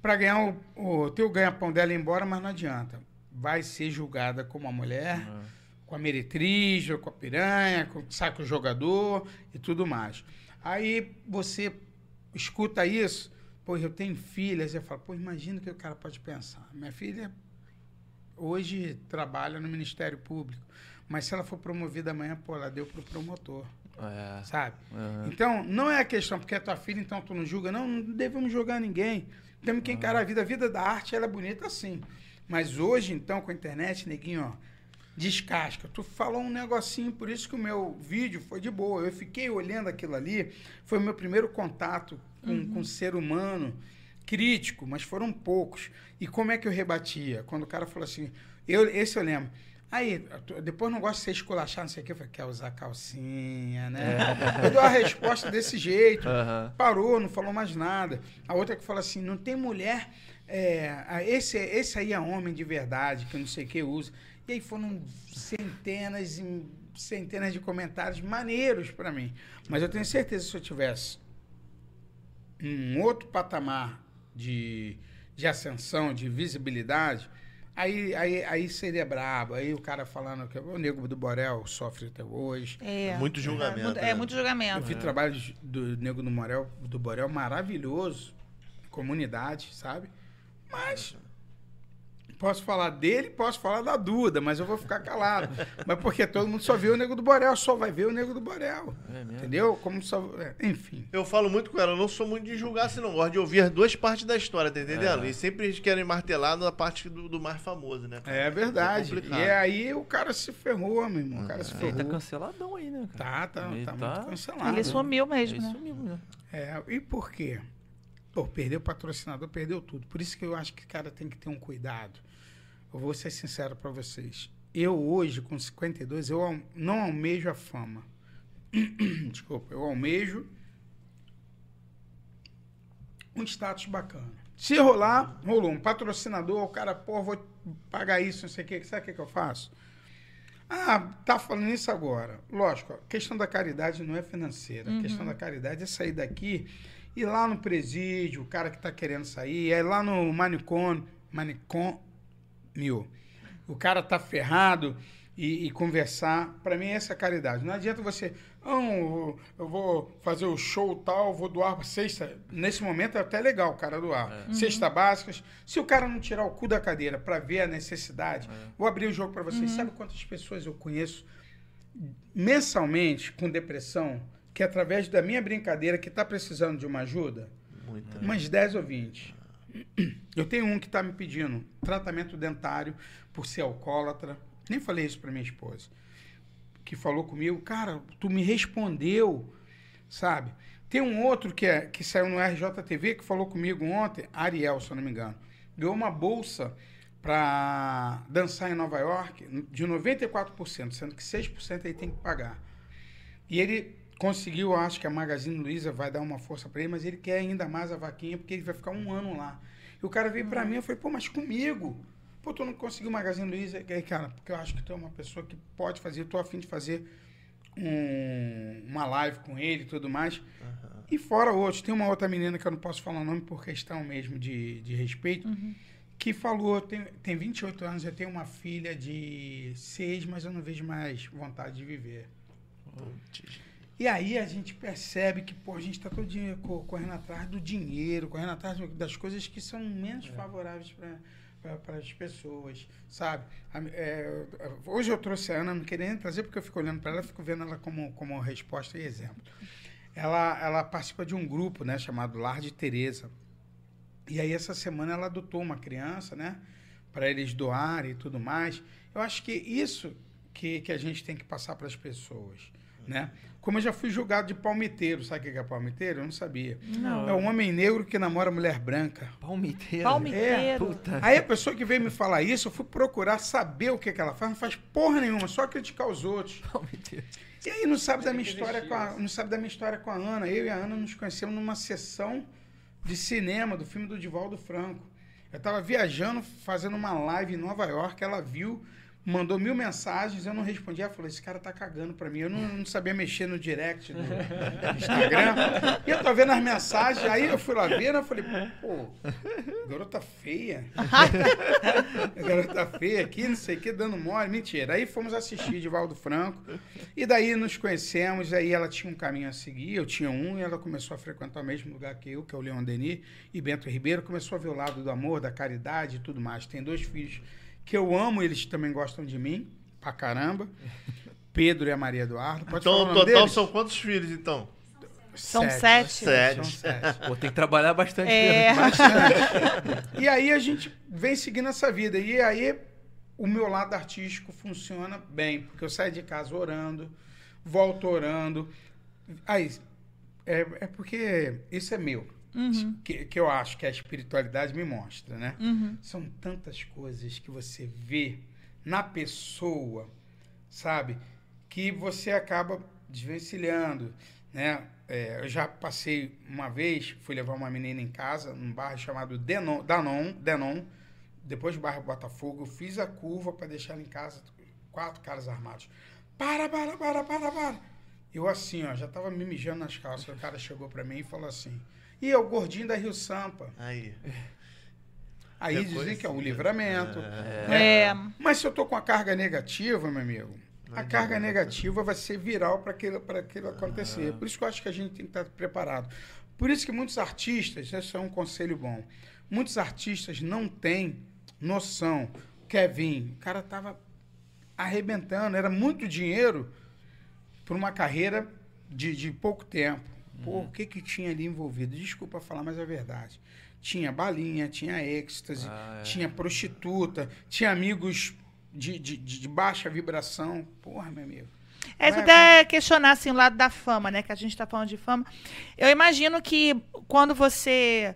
para ganhar o, o ter o ganha-pão dela ir embora, mas não adianta. Vai ser julgada como uma mulher, com a meretriz, ou com a piranha, com o saco jogador e tudo mais. Aí você escuta isso, pô, eu tenho filhas, você fala, pô, imagina o que o cara pode pensar. Minha filha hoje trabalha no Ministério Público, mas se ela for promovida amanhã, pô, ela deu pro promotor, É. sabe? Aham. Então, não é a questão porque é tua filha, então tu não julga. Não, não devemos julgar ninguém. Temos que encarar a vida. A vida da arte, ela é bonita assim. Mas hoje, então, com a internet, neguinho, ó, descasca. Tu falou um negocinho, por isso que o meu vídeo foi de boa. Eu fiquei olhando aquilo ali, foi o meu primeiro contato com, com o ser humano crítico, mas foram poucos. E como é que eu rebatia? Quando o cara falou assim, eu, esse eu lembro. Aí, depois não gosto de ser esculachado, não sei o quê. Eu falei, quer usar calcinha, né? Eu dou a resposta desse jeito. Aham. Parou, não falou mais nada. A outra que fala assim, não tem mulher... é, esse, esse aí é homem de verdade, que não sei o que usa. E aí foram centenas e centenas de comentários maneiros para mim. Mas eu tenho certeza que se eu tivesse um outro patamar de, de ascensão, de visibilidade, aí, aí, aí seria brabo. Aí o cara falando que o Nego do Borel sofre até hoje. É. Muito julgamento, É, muito- né? é muito Eu julgamento. vi trabalhos do Nego do Borel, do Borel maravilhoso, comunidade, sabe? Mas posso falar dele, posso falar da Duda, mas eu vou ficar calado. mas porque todo mundo só vê o Nego do Borel, só vai ver o Nego do Borel. É mesmo. Entendeu? Como só, é, enfim. Eu falo muito com ela, eu não sou muito de julgar, se não gosto de ouvir as duas partes da história, tá entendendo? É. E sempre eles querem martelar na parte do, do mais famoso, né? cara? É verdade. É e é aí o cara se ferrou, meu irmão. O cara se Ele tá ferrou. canceladão aí, né, cara? Tá, tá, Ele tá tá- muito cancelado. Ele sumiu mesmo, Ele né? sumiu, né? É, e por quê? Pô, perdeu o patrocinador, perdeu tudo. Por isso que eu acho que o cara tem que ter um cuidado. Eu vou ser sincero para vocês. Eu hoje, com 52, eu não almejo a fama. Desculpa, eu almejo um status bacana. Se rolar, rolou. Um patrocinador, o cara, pô, vou pagar isso, não sei o quê. Sabe o que, que eu faço? Ah, tá falando isso agora. Lógico, a questão da caridade não é financeira. A questão da caridade é sair daqui, ir lá no presídio, o cara que tá querendo sair, é lá no manicômio, manicômio. O cara tá ferrado e, e conversar. Para mim, essa é a caridade. Não adianta você, não, eu vou fazer o show tal, vou doar sexta. Nesse momento é até legal o cara doar. Cesta básicas. Se o cara não tirar o cu da cadeira para ver a necessidade, vou abrir o jogo para vocês. Sabe quantas pessoas eu conheço mensalmente com depressão que através da minha brincadeira que está precisando de uma ajuda? Muita. Umas 10 ou 20. Eu tenho um que está me pedindo tratamento dentário por ser alcoólatra. Nem falei isso para minha esposa. Que falou comigo, cara, tu me respondeu, sabe? Tem um outro que, é, que saiu no RJTV que falou comigo ontem, Ariel, se eu não me engano. Ganhou uma bolsa para dançar em Nova York de 94%, sendo que 6% ele tem que pagar. E ele conseguiu, acho que a Magazine Luiza vai dar uma força para ele, mas ele quer ainda mais a vaquinha, porque ele vai ficar um ano lá. E o cara veio para mim, eu falei, pô, mas comigo? Pô, tu não conseguiu Magazine Luiza? E aí, cara, porque eu acho que tu é uma pessoa que pode fazer, eu tô afim de fazer um- uma live com ele e tudo mais. E fora outros, tem uma outra menina que eu não posso falar o nome por questão mesmo de, de respeito, que falou, tem, tem 28 anos, eu tenho uma filha de 6, mas eu não vejo mais vontade de viver. E aí a gente percebe que, pô, a gente está todo dia co- correndo atrás do dinheiro, correndo atrás das coisas que são menos favoráveis para as pessoas, sabe? É, hoje eu trouxe a Ana, não queria nem trazer porque eu fico olhando para ela, fico vendo ela como, como resposta e exemplo. Ela, ela participa de um grupo, né, chamado Lar de Teresa. E aí essa semana ela adotou uma criança, né, para eles doarem e tudo mais. Eu acho que isso que, que a gente tem que passar para as pessoas, né? Como eu já fui julgado de palmiteiro, sabe o que é palmiteiro? Eu não sabia. Não. É um homem negro que namora mulher branca. Palmiteiro. Palmiteiro. Puta. Aí a pessoa que veio me falar isso, eu fui procurar saber o que, que ela faz, não faz porra nenhuma, só criticar os outros. Palmiteiro. E aí não sabe da minha história com a, não sabe da minha história com a Ana. Eu e a Ana nos conhecemos numa sessão de cinema do filme do Divaldo Franco. Eu estava viajando, fazendo uma live em Nova York, ela viu, mandou mil mensagens, eu não respondi. Ela falou: esse cara tá cagando pra mim. Eu não, não sabia mexer no direct do Instagram. E eu tô vendo as mensagens, aí eu fui lá ver, né? eu falei, pô, garota feia. garota feia aqui, não sei o que, dando mole. Mentira. Aí fomos assistir Divaldo Franco. E daí nos conhecemos, aí ela tinha um caminho a seguir, eu tinha um, e ela começou a frequentar o mesmo lugar que eu, que é o Leon Denis, e Bento Ribeiro, começou a ver o lado do amor, da caridade e tudo mais. Tem dois filhos que eu amo, eles também gostam de mim, pra caramba. Pedro e a Maria Eduardo. Pode Então, no o nome total deles? são quantos filhos, então? São sete. Sete. São sete. Pô, tem que trabalhar bastante. É. mesmo. Bastante. e aí a gente vem seguindo essa vida. E aí o meu lado artístico funciona bem, porque eu saio de casa orando, volto orando. Aí, é, é porque isso é meu. Que, que eu acho que a espiritualidade me mostra, né? São tantas coisas que você vê na pessoa, sabe? Que você acaba desvencilhando, né? É, eu já passei uma vez, fui levar uma menina em casa, num bairro chamado Denon, Danon, Denon, depois do bairro Botafogo, eu fiz a curva para deixar ela em casa, quatro caras armados. Para, para, para, para, para. Eu assim, ó, já tava me mijando nas calças, o cara chegou para mim e falou assim, e é o gordinho da Rio Sampa. Aí. Aí Já dizem que é um livramento. É. Mas se eu tô com a carga negativa, meu amigo, a carga negativa vai ser viral para aquilo, pra aquilo acontecer. Por isso que eu acho que a gente tem que estar preparado. Por isso que muitos artistas, esse é um conselho bom, muitos artistas não têm noção. Kevin, o cara tava arrebentando, era muito dinheiro por uma carreira de, de pouco tempo. Pô, o que que tinha ali envolvido? Desculpa falar, mas é verdade. Tinha balinha, tinha êxtase, Ah, é. tinha prostituta, tinha amigos de, de, de baixa vibração. Porra, meu amigo. É, se Vai, até questionar assim, o lado da fama, né? Que a gente está falando de fama. Eu imagino que quando você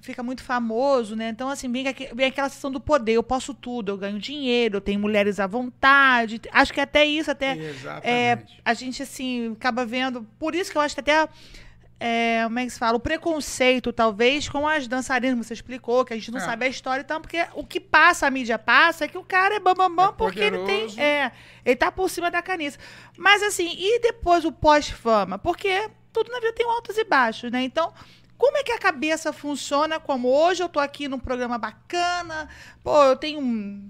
fica muito famoso, né? Então, assim, vem, aque- vem aquela sensação do poder. Eu posso tudo, eu ganho dinheiro, eu tenho mulheres à vontade. Acho que até isso, até é, a gente, assim, acaba vendo. Por isso que eu acho que até. É, como é que se fala? O preconceito, talvez, com as dançarinas, você explicou, que a gente não É. sabe a história e tal, porque o que passa, a mídia passa, é que o cara é bambambam bam, bam, É porque ele tem. É, ele tá por cima da caniça. Mas assim, e depois o pós-fama? Porque tudo na vida tem altos e baixos, né? Então, como é que a cabeça funciona? Como hoje eu tô aqui num programa bacana, pô, eu tenho,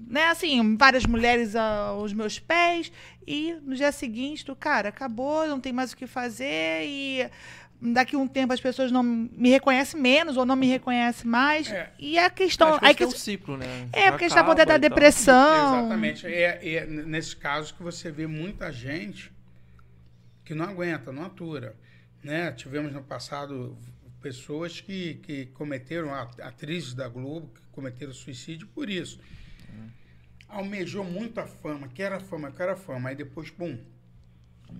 né, assim, várias mulheres aos meus pés, e no dia seguinte, tu, cara, acabou, não tem mais o que fazer, e daqui a um tempo as pessoas não me reconhecem menos ou não me reconhecem mais. É. E a questão. Aí esse que- é um ciclo, né? é, porque a gente tá Acaba podendo dar e tal. depressão. Exatamente. É, é nesse caso que você vê muita gente que não aguenta, não atura. Né? Tivemos no passado pessoas que, que cometeram, atrizes da Globo, que cometeram suicídio por isso. Almejou muito a fama, quer a fama, quer a fama, aí depois, pum,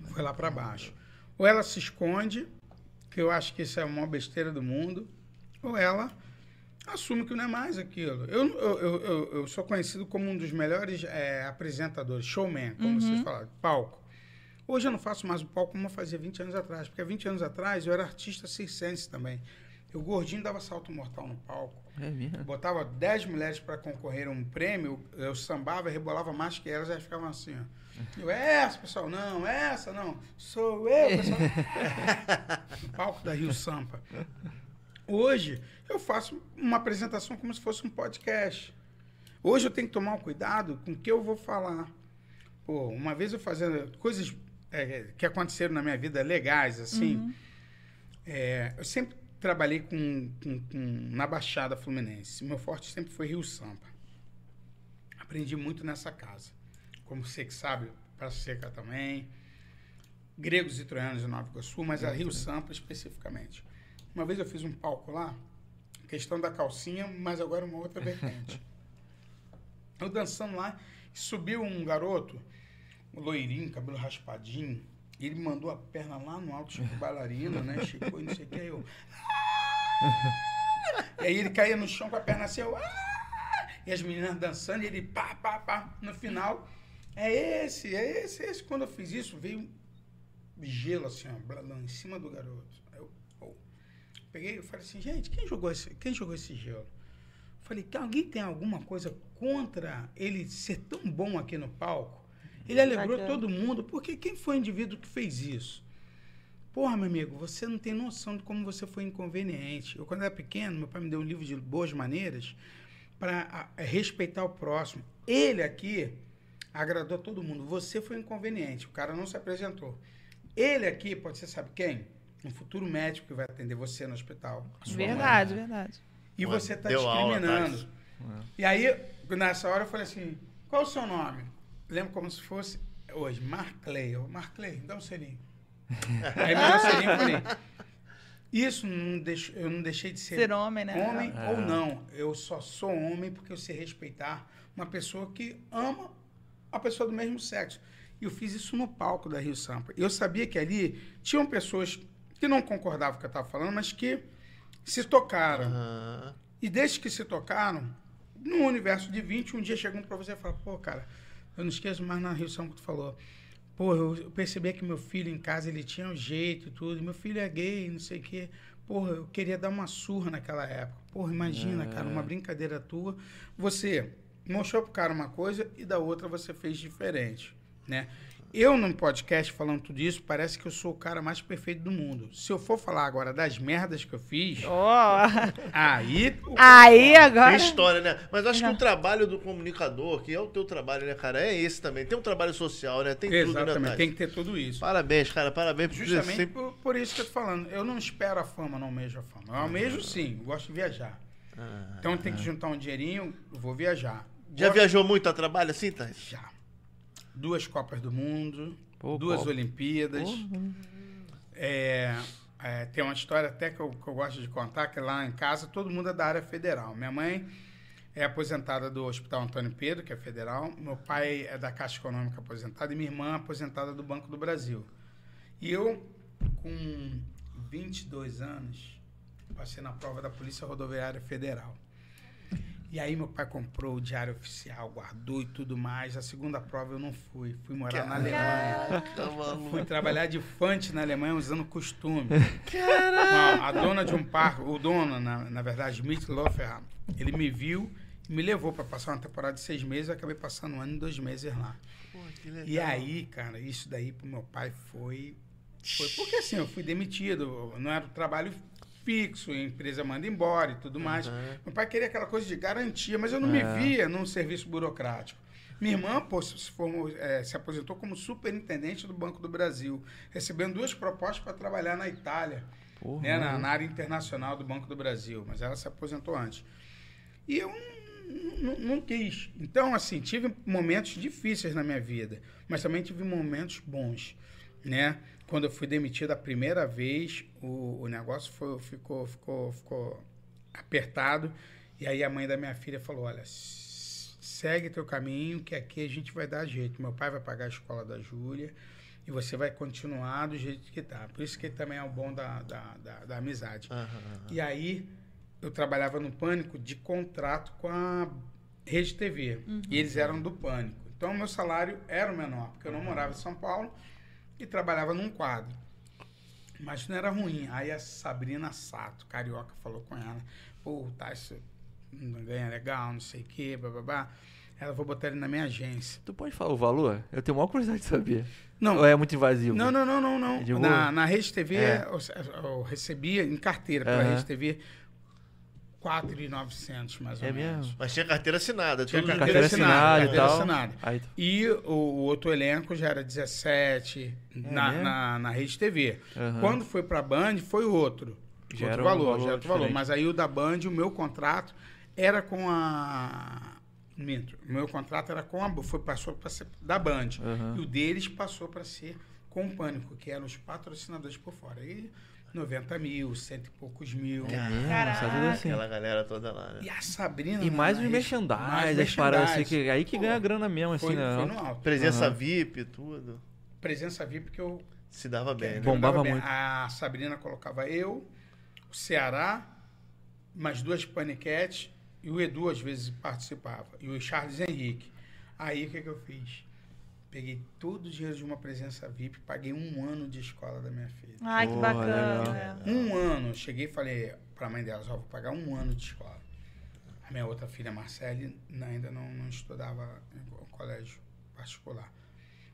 foi lá para baixo. Ou ela se esconde, que eu acho que isso é a maior besteira do mundo, ou ela assume que não é mais aquilo. Eu, eu, eu, eu- sou conhecido como um dos melhores eh, apresentadores, showman, como vocês falaram, palco. Hoje eu não faço mais o palco como eu fazia 20 anos atrás, porque há 20 anos atrás eu era artista circense também. Eu gordinho dava salto mortal no palco. É mesmo. Botava 10 mulheres para concorrer a um prêmio, eu sambava, rebolava mais que elas, elas ficavam assim, ó. Eu, essa, pessoal, não, essa não, sou eu, pessoal. no palco da Rio Sampa. Hoje, eu faço uma apresentação como se fosse um podcast. Hoje eu tenho que tomar um cuidado com o que eu vou falar. Pô, uma vez eu fazendo coisas é, que aconteceram na minha vida legais, assim. é, eu sempre trabalhei com, com- com- na Baixada Fluminense. Meu forte sempre foi Rio Sampa. Aprendi muito nessa casa. Como você que sabe, Praça Seca também. Gregos e troianos de Nova Iguaçu, mas a Rio Sampa especificamente. Uma vez eu fiz um palco lá, questão da calcinha, mas agora uma outra vertente. Eu dançando lá, subiu um garoto, um loirinho, cabelo raspadinho, ele mandou a perna lá no alto, tipo bailarina, né? Chegou e não sei o que, aí eu... "Ah!" E aí ele caía no chão com a perna assim, eu... "Ah!" E as meninas dançando, e ele pá, pá, pá. No final, é esse, é esse, é esse. Quando eu fiz isso, veio gelo assim, ó, em cima do garoto. Aí eu, peguei e falei assim, gente, quem jogou esse, quem jogou esse gelo? Falei, alguém tem alguma coisa contra ele ser tão bom aqui no palco? Ele alegrou Bacana. todo mundo, porque quem foi o indivíduo que fez isso? Porra, meu amigo, você não tem noção de como você foi inconveniente. Eu, quando era pequeno, meu pai me deu um livro de boas maneiras para respeitar o próximo. Ele aqui agradou todo mundo. Você foi inconveniente. O cara não se apresentou. Ele aqui, pode ser, sabe quem? Um futuro médico que vai atender você no hospital. Sua mãe. Verdade, verdade. E Ué, você está deu aula, discriminando. Thales. E aí, nessa hora, eu falei assim: qual o seu nome? Lembro como se fosse hoje, Marclay. Eu, Marclay, dá um selinho. aí me deu um selinho e falei: Isso não deixo, eu não deixei de ser, Ser homem, né? homem ou não. Eu só sou homem porque eu sei respeitar uma pessoa que ama a pessoa do mesmo sexo. E eu fiz isso no palco da Rio Sampa. Eu sabia que ali tinham pessoas que não concordavam com o que eu estava falando, mas que se tocaram. Aham. E desde que se tocaram, no universo de 20, um dia chega um pra você e fala, pô, cara, eu não esqueço mais na São que tu falou. Pô, eu percebi que meu filho em casa, ele tinha um jeito e tudo. Meu filho é gay, não sei o quê. Porra, eu queria dar uma surra naquela época. Porra, imagina, cara, uma brincadeira tua. Você mostrou pro cara uma coisa e da outra você fez diferente, né? Eu, num podcast falando tudo isso, parece que eu sou o cara mais perfeito do mundo. Se eu for falar agora das merdas que eu fiz, Ó. aí... Aí agora. Tem história, né? Mas eu acho que o trabalho do comunicador, que é o teu trabalho, né, cara, é esse também. Tem um trabalho social, né? Tem tudo, né, Exatamente, Thales? tem que ter tudo isso. Parabéns, cara, parabéns por Justamente sempre... por, isso que eu tô falando. Eu não espero a fama, não almejo a fama. Eu almejo sim, eu gosto de viajar. Ah, Então tem que juntar um dinheirinho, eu vou viajar. Já Gosto- viajou muito a trabalho assim, Thales? Já. Duas Copas do Mundo, Pô, duas Copa. Olimpíadas. É, é, tem uma história até que eu, que eu gosto de contar, que lá em casa todo mundo é da área federal. Minha mãe é aposentada do Hospital Antônio Pedro, que é federal. Meu pai é da Caixa Econômica aposentada e minha irmã é aposentada do Banco do Brasil. E eu, com 22 anos, Passei na prova da Polícia Rodoviária Federal. E aí meu pai comprou o diário oficial, guardou e tudo mais. A segunda prova eu não fui. Fui morar na Alemanha. Tá. Fui trabalhar de fante na Alemanha usando costume. Uma- a dona de um parque, o dono, na, na verdade, Schmidt Lofer, ele me viu e me levou para passar uma temporada de seis meses. Eu acabei passando um ano e dois meses lá. Pô, que legal. E aí, cara, isso daí pro meu pai foi. Foi porque assim, eu fui demitido, não era um trabalho fixo, a empresa manda embora e tudo mais. Aham. Meu pai queria aquela coisa de garantia, mas eu não É. me via num serviço burocrático. Minha irmã pô, se, formou, eh, se aposentou como superintendente do Banco do Brasil, recebendo duas propostas para trabalhar na Itália, Porra, né, na, na área internacional do Banco do Brasil, mas ela se aposentou antes. E eu não- não quis. Então, assim, tive momentos difíceis na minha vida, mas também tive momentos bons, né? Quando eu fui demitido a primeira vez, o, o negócio foi- ficou, ficou, ficou apertado. E aí a mãe da minha filha falou, olha, segue teu caminho, que aqui a gente vai dar jeito. Meu pai vai pagar a escola da Júlia e você vai continuar do jeito que tá. Por isso que também é o bom da, da, da, da amizade. Aham, aham. E aí eu trabalhava no Pânico de contrato com a Rede TV. E eles eram do Pânico. Então meu salário era o menor, porque eu não morava em São Paulo e trabalhava num quadro. Mas não era ruim. Aí a Sabrina Sato, carioca, falou com ela: pô, o Tyson não ganha legal, não sei o quê, babá. Ela vou botar ele na minha agência. Tu pode falar o valor? Eu tenho maior curiosidade de saber. Não, Ou é muito invasivo? Não, não, não, não, não. É? Na, na Rede TV, É. eu, eu recebia em carteira pela Aham. Rede TV 4,900 mais ou É menos. mesmo? Mas tinha carteira assinada. Tinha carteira direito. assinada, assinada e carteira tal. assinada. Aí, E o, o outro elenco já era 17 na, mesmo? na, na Rede TV. Aham. Quando foi pra Band, foi outro. Já outro era um valor, valor já era outro valor. Mas aí o da Band, o meu contrato era com a. Minto, o meu contrato era com a. Foi, passou para ser da Band. Aham. E o deles passou para ser com o Pânico, que eram os patrocinadores por fora. E 90 mil, cento e poucos mil. é? Caraca. Tudo assim. Aquela galera toda lá, né? E a Sabrina. E mais na os merchandise, as paradas assim, que aí que Pô, ganha grana mesmo, assim, Foi, né? foi no alto. Presença Aham. VIP, tudo. Presença VIP que eu Se dava bem, né? Bombava bem. muito. A Sabrina colocava eu, o Ceará, mais duas paniquetes e o Edu às vezes participava. E o Charles Henrique. Aí o que, que eu fiz? Peguei todo o dinheiro de uma presença VIP, paguei um ano de escola da minha filha. Ai, que bacana. legal. Um ano. Eu Cheguei e falei pra mãe delas, ó, vou pagar um ano de escola. A minha outra filha, Marcele, ainda não, não estudava em co- colégio particular.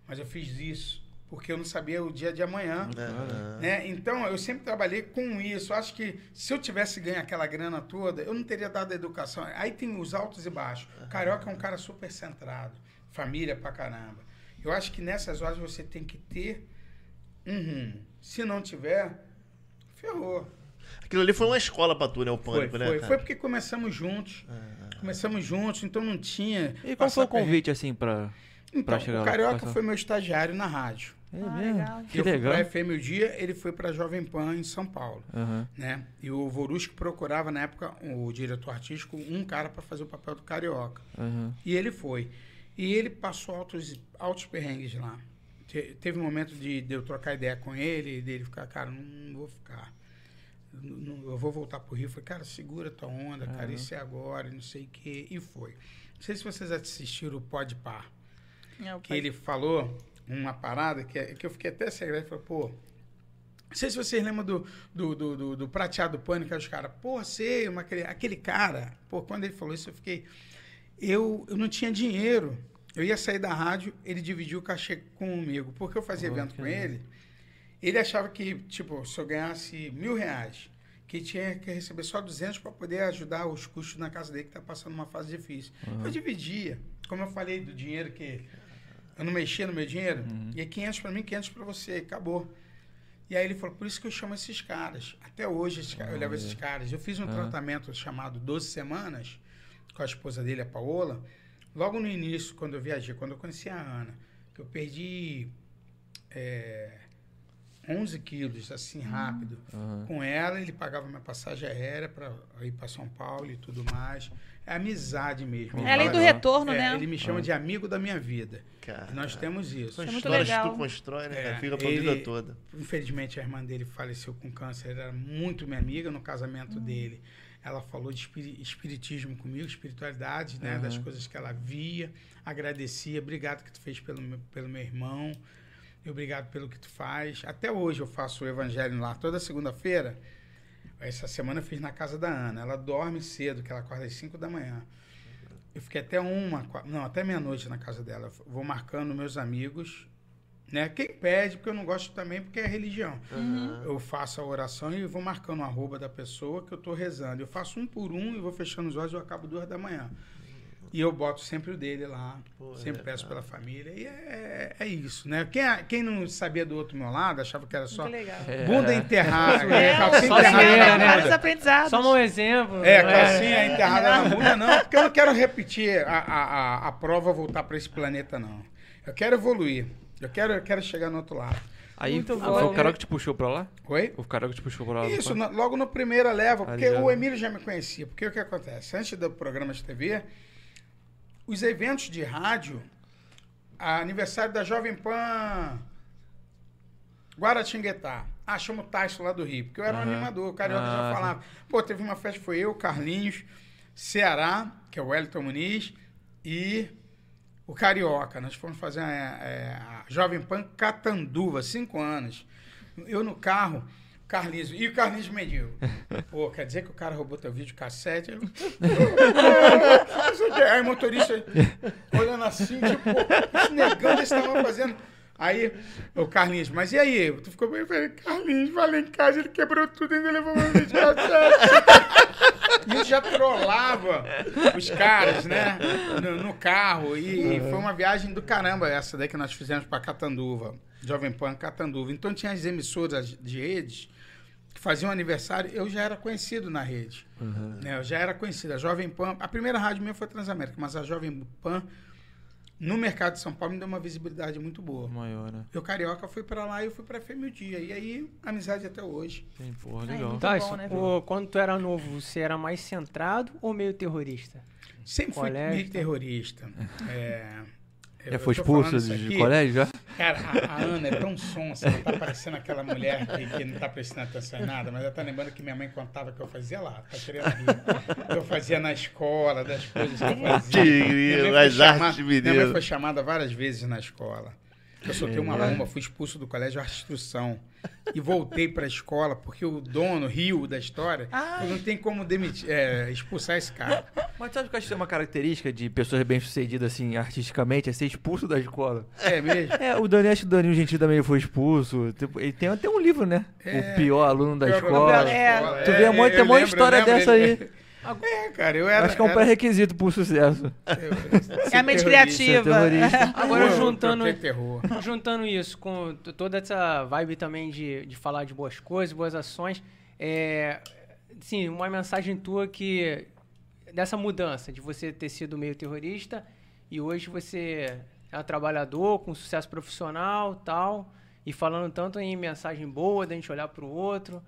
Mas eu fiz isso porque eu não sabia o dia de amanhã. Aham. né? Então, eu sempre trabalhei com isso. Acho que se eu tivesse ganho aquela grana toda, eu não teria dado a educação. Aí tem os altos e baixos. O Carioca é um cara super centrado, família pra caramba. Eu acho que nessas horas você tem que ter um rumo. Se não tiver, ferrou. Aquilo ali foi uma escola pra tu, né? O Foi, pânico, né? foi, cara? foi porque começamos juntos. Começamos juntos, então não tinha. E qual foi o convite, assim, pra... Então, pra chegar o? Carioca Passar? foi meu estagiário na rádio. É Ah, legal. Que eu legal. fui pra FM o dia, ele foi pra Jovem Pan em São Paulo. Aham. né? E o Vorusco procurava, na época, o diretor artístico, um cara para fazer o papel do Carioca. Aham. E ele foi. E ele passou altos, altos perrengues lá. Te- teve um momento de, de eu trocar ideia com ele dele ficar, cara, não, não vou ficar. Não- não- eu vou voltar pro Rio. Eu falei, cara, segura tua onda, cara, isso é agora, e não sei o quê. E foi. Não sei se vocês assistiram o Pode Par É, que pai- ele falou uma parada que, que eu fiquei até segredo. Falei, pô. Não sei se vocês lembram do, do, do, do, do prateado pânico, os caras, pô, sei, mas aquele, aquele cara, pô, quando ele falou isso, eu fiquei. Eu, eu não tinha dinheiro. Eu ia sair da rádio, ele dividiu o cachê comigo, porque eu fazia Oh, evento com legal. ele. Ele achava que, tipo, se eu ganhasse mil reais, que tinha que receber só 200 para poder ajudar os custos na casa dele, que está passando uma fase difícil. Eu dividia. Como eu falei do dinheiro que eu não mexia no meu dinheiro, e é 500 para mim, 500 para você, acabou. E aí ele falou, por isso que eu chamo esses caras. Até hoje esses caras, eu levo esses caras. Eu fiz um tratamento chamado 12 semanas com a esposa dele, a Paola, logo no início, quando eu viajei, quando eu conheci a Ana, que eu perdi é, 11 quilos, assim, rápido. Aham. Com ela, ele pagava minha passagem aérea para ir para São Paulo e tudo mais. É amizade mesmo. Ele É além do retorno, é, né? Ele me chama de amigo da minha vida. Cara, nós temos isso. São é muito histórias legal. que tu constrói, né? É? Fica pra ele- vida toda. Infelizmente, a irmã dele faleceu com câncer. Ela era muito minha amiga no casamento dele. Ela falou de espiri- espiritismo comigo, espiritualidade, né? Aham. Das coisas que ela via. Agradecia. Obrigado que tu fez pelo meu, pelo meu irmão. E obrigado pelo que tu faz. Até hoje eu faço o evangelho lá toda segunda-feira. Essa semana eu fiz na casa da Ana. Ela dorme cedo, que ela acorda às 5 da manhã. Eu fiquei até uma, não, até meia-noite na casa dela. Eu Vou marcando meus amigos, né? Quem pede, porque eu não gosto também, porque é religião. Eu faço a oração e vou marcando o arroba da pessoa que eu estou rezando. Eu faço um por um e vou fechando os olhos e eu acabo duas da manhã. E eu boto sempre o dele lá. Pô, sempre é, peço cara. pela família. E é, é isso, né? Quem, quem não sabia do outro meu lado, achava que era só bunda enterrada, É, é, calcinha só enterrada né? vários aprendizados. Só um exemplo. É, calcinha enterrada na bunda, não, porque eu não quero repetir a, a, a, a prova voltar para esse planeta, não. Eu quero evoluir. Eu quero, eu quero chegar no outro lado. Aí Muito foi bom. o Carol que te puxou pra lá? Oi? O Carol que te puxou pra lá? Isso, na- logo no primeira leva, Ah, porque o Emílio já me conhecia. Porque o que acontece? Antes do programa de TV, os eventos de rádio, a aniversário da Jovem Pan Guaratinguetá. Ah, chama o Tyson lá do Rio, porque eu era um Aham. animador, o Carioca Ah, já sim. falava. Pô, teve uma festa, foi eu, Carlinhos, Ceará, que é o Wellington Muniz, e o Carioca. Nós fomos fazer a, é, a Jovem Pan Catanduva, cinco anos. Eu no carro, Carlinhos, e o Carlinhos Mendigo. Pô, quer dizer que o cara roubou teu vídeo cassete? Eu- o. Aí o motorista olhando assim, tipo, esse negão desse tamanho fazendo. Aí, o Carlinhos, mas e aí? Tu ficou bem? Eu falei, Carlinhos, vai lá em casa, ele quebrou tudo e ainda levou meu vídeo cassete. E eu já trollava os caras, né? No, no carro. E, e foi uma viagem do caramba essa daí que nós fizemos pra Catanduva. Jovem Pan Catanduva. Então tinha as emissoras de redes que faziam aniversário. Eu já era conhecido na rede. né? Eu já era conhecido. A Jovem Pan... A primeira rádio minha foi Transamérica, mas a Jovem Pan, no mercado de São Paulo, me deu uma visibilidade muito boa. Maior, né? Eu, Carioca, fui pra lá e eu fui pra FM o Dia. E aí, amizade até hoje. Sim, porra, Ai, legal. muito Tá, bom, isso, né, o- quando tu era novo, você era mais centrado ou meio terrorista? Sempre fui Colégio, meio tá? terrorista. É, eu- Já foi expulso de aqui, colégio já? Cara, a, a Ana é tão sonsa, ela tá parecendo aquela mulher que, que não tá prestando atenção em nada, mas ela tá lembrando que minha mãe contava que eu fazia lá, tá querendo rir. Eu fazia na escola, das coisas que eu fazia. Tigrinho, Minha mãe as foi chamada- artes Minha mãe foi chamada várias vezes na escola. Eu soltei uma bomba, fui expulso do colégio de instrução. E voltei pra escola, porque o dono riu da história. Ai. Não tem como demitir, é, expulsar esse cara. Mas sabe que eu acho que é uma característica de pessoas bem-sucedidas, assim, artisticamente, é ser expulso da escola. É mesmo? É, o Daniel, acho que o Danilo Gentili também foi expulso. Ele tem até um livro, né? É. O pior aluno da Pior escola. aluno da É. escola. Tu vê, É, um monte- eu tem um monte de história dessa ele. É, cara, eu era. Acho que é um era- pré-requisito pro sucesso. eu- É a mente criativa. terrorista. Agora Eu juntando, juntando isso com toda essa vibe também de, de falar de boas coisas, boas ações, é, sim, uma mensagem tua que dessa mudança de você ter sido meio terrorista e hoje você é um trabalhador com sucesso profissional, tal, e falando tanto em mensagem boa, da gente olhar pro outro.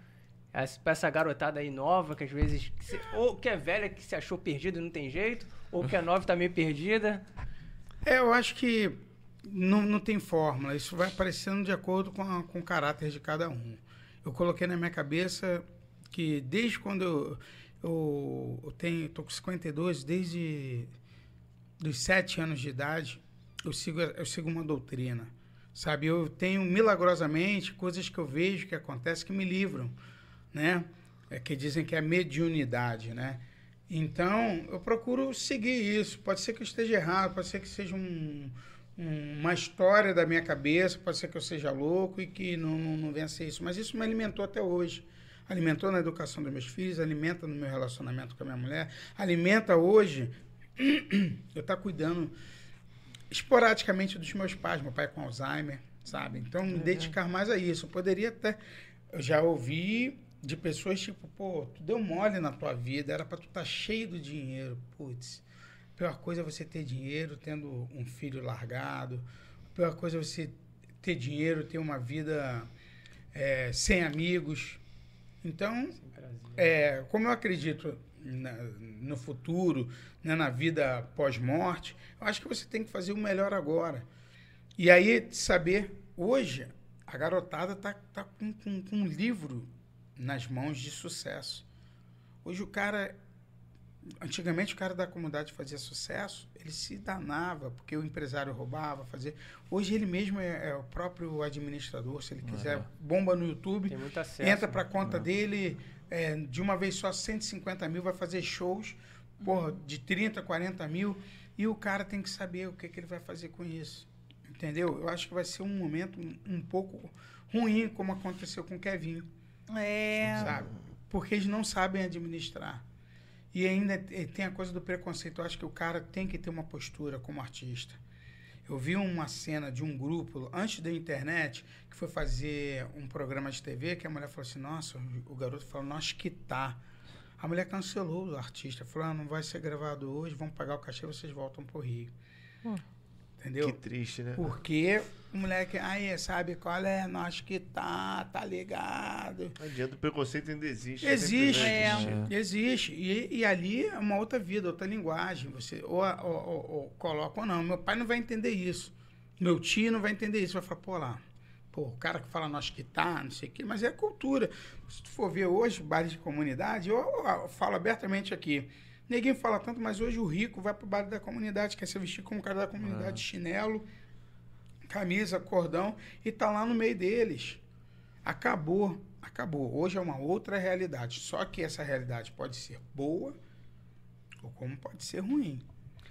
Pra essa garotada aí nova, que às vezes. se- ou que é velha, que se achou perdida e não tem jeito, ou que é nova e tá meio perdida. É, eu acho que não, não tem fórmula. Isso vai aparecendo de acordo com, a- com o caráter de cada um. Eu coloquei na minha cabeça que desde quando eu, eu, eu tenho, tô com 52, desde dos 7 anos de idade, eu sigo, eu sigo uma doutrina. Sabe, eu tenho milagrosamente coisas que eu vejo que acontecem que me livram, né? É, que dizem que é mediunidade, né? Então, eu procuro seguir isso. Pode ser que eu esteja errado, pode ser que seja um- um- uma história da minha cabeça, pode ser que eu seja louco e que não, não, não venha a ser isso. Mas isso me alimentou até hoje. Alimentou na educação dos meus filhos, alimenta no meu relacionamento com a minha mulher, alimenta hoje eu estar cuidando esporadicamente dos meus pais, meu pai com Alzheimer, sabe? Então, me dedicar mais a isso. Eu poderia até. Eu já ouvi de pessoas tipo, pô, tu deu mole na tua vida, era pra tu estar cheio do dinheiro. Putz, pior coisa é você ter dinheiro tendo um filho largado. A pior coisa é você ter dinheiro, ter uma vida é, sem amigos. Então, é, como eu acredito na- no futuro, né, na vida pós-morte, eu acho que você tem que fazer o melhor agora. E aí, saber, hoje, a garotada tá, tá com, com, com um livro nas mãos de sucesso. Hoje o cara. Antigamente o cara da comunidade fazia sucesso, ele se danava, porque o empresário roubava, fazia. Hoje ele mesmo é, é o próprio administrador, se ele quiser, bomba no YouTube, acesso. entra para né? conta dele é, de uma vez só 150 mil, vai fazer shows porra, de 30, 40 mil, e o cara tem que saber o que, que ele vai fazer com isso. Entendeu? Eu acho que vai ser um momento um, um pouco ruim, como aconteceu com o Kevin, É. sabe? Porque eles não sabem administrar. E ainda te- tem a coisa do preconceito. Eu acho que o cara tem que ter uma postura como artista. Eu vi uma cena de um grupo, antes da internet, que foi fazer um programa de TV, que a mulher falou assim, nossa, o garoto falou, nós que tá. A mulher cancelou o artista, falou, ah, não vai ser gravado hoje, vamos pagar o cachê, vocês voltam pro Rio. Entendeu? Que triste, né? Porque o moleque, aí, sabe qual é? Nós que tá, tá ligado. Não adianta, o preconceito ainda existe. Existe, É. existe. E, e ali é uma outra vida, outra linguagem. Você ou, ou, ou- ou coloca ou não. Meu pai não vai entender isso. Meu tio não vai entender isso. Vai falar, pô lá, pô, o cara que fala nós que tá, não sei o quê, mas é cultura. Se tu for ver hoje, bares de comunidade, eu, eu falo abertamente aqui. Ninguém fala tanto, mas hoje o rico vai pro bar da comunidade, quer se vestir como cara da comunidade, chinelo, camisa, cordão, e tá lá no meio deles. Acabou, acabou. Hoje é uma outra realidade. Só que essa realidade pode ser boa ou como pode ser ruim.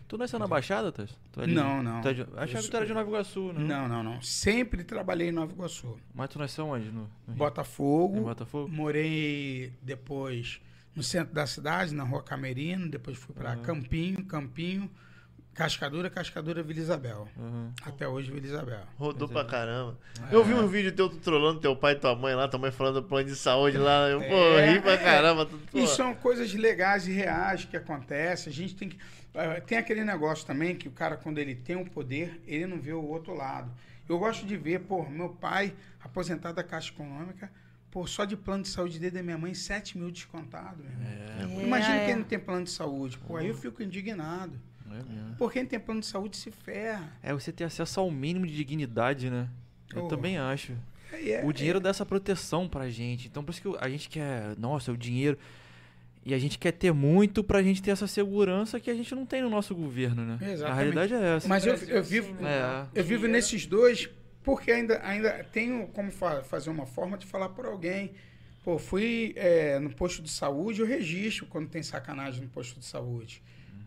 Tu nasceu na Baixada, Tess? É Não, não. Tu é de... Achava que tu era de sou- Nova Iguaçu, né? Não, não, não. Sempre trabalhei em Nova Iguaçu. Mas tu nasceu onde? No, no? Botafogo. Em Botafogo? Morei depois no centro da cidade, na Rua Camerino. Depois fui para Aham. Campinho, Campinho, Cascadura, Cascadura, Vila Isabel. Aham. Até hoje, Vila Isabel. Rodou é. pra caramba. Eu vi um vídeo teu tu trolando teu pai e tua mãe lá, tua mãe falando do plano de saúde lá. Eu, pô, É, ri pra é. caramba. tu- pô. E são coisas legais e reais que acontecem. A gente tem que. eh, tem aquele negócio também que o cara, quando ele tem um poder, ele não vê o outro lado. Eu gosto de ver, pô, meu pai, aposentado da Caixa Econômica, pô, só de plano de saúde dele da minha mãe, 7 mil descontado, meu irmão. É, Imagina É, quem é. não tem plano de saúde. Pô, aí eu fico indignado. É mesmo. Por quem tem plano de saúde se ferra. É você ter acesso ao mínimo de dignidade, né? Eu Oh. também acho. Aí é- O dinheiro dá essa proteção pra gente. Então por isso que a gente quer. Nossa, o dinheiro. E a gente quer ter muito pra gente ter essa segurança que a gente não tem no nosso governo, né? A Exatamente. realidade é essa. Mas eu, Brasil, eu vivo, É. eu vivo nesses dois porque ainda, ainda tenho como fa- fazer uma forma de falar por alguém. Pô, fui é, no posto de saúde, eu registro quando tem sacanagem no posto de saúde.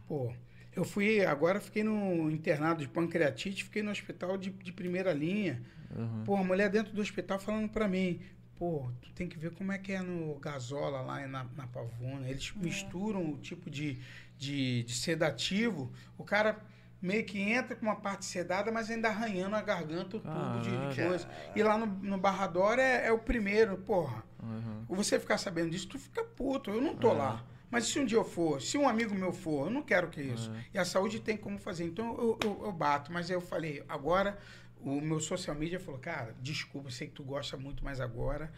Pô, eu fui, agora fiquei no internado de pancreatite, fiquei no hospital de, de primeira linha. Uhum. Pô, a mulher dentro do hospital falando pra mim, pô, tu tem que ver como é que é no gasola lá na, na pavuna. Eles misturam o tipo de, de, de sedativo. O cara meio que entra com uma parte sedada, mas ainda arranhando a garganta, o tubo de, de coisa. E lá no, no Barrador é, é o primeiro, porra. Uhum. Você ficar sabendo disso, tu fica puto. Eu não tô lá. Mas se um dia eu for, se um amigo meu for, eu não quero que isso. E a saúde tem como fazer. Então eu, eu, eu bato. Mas eu falei, agora o meu social media falou, cara, desculpa, eu sei que tu gosta muito, mas agora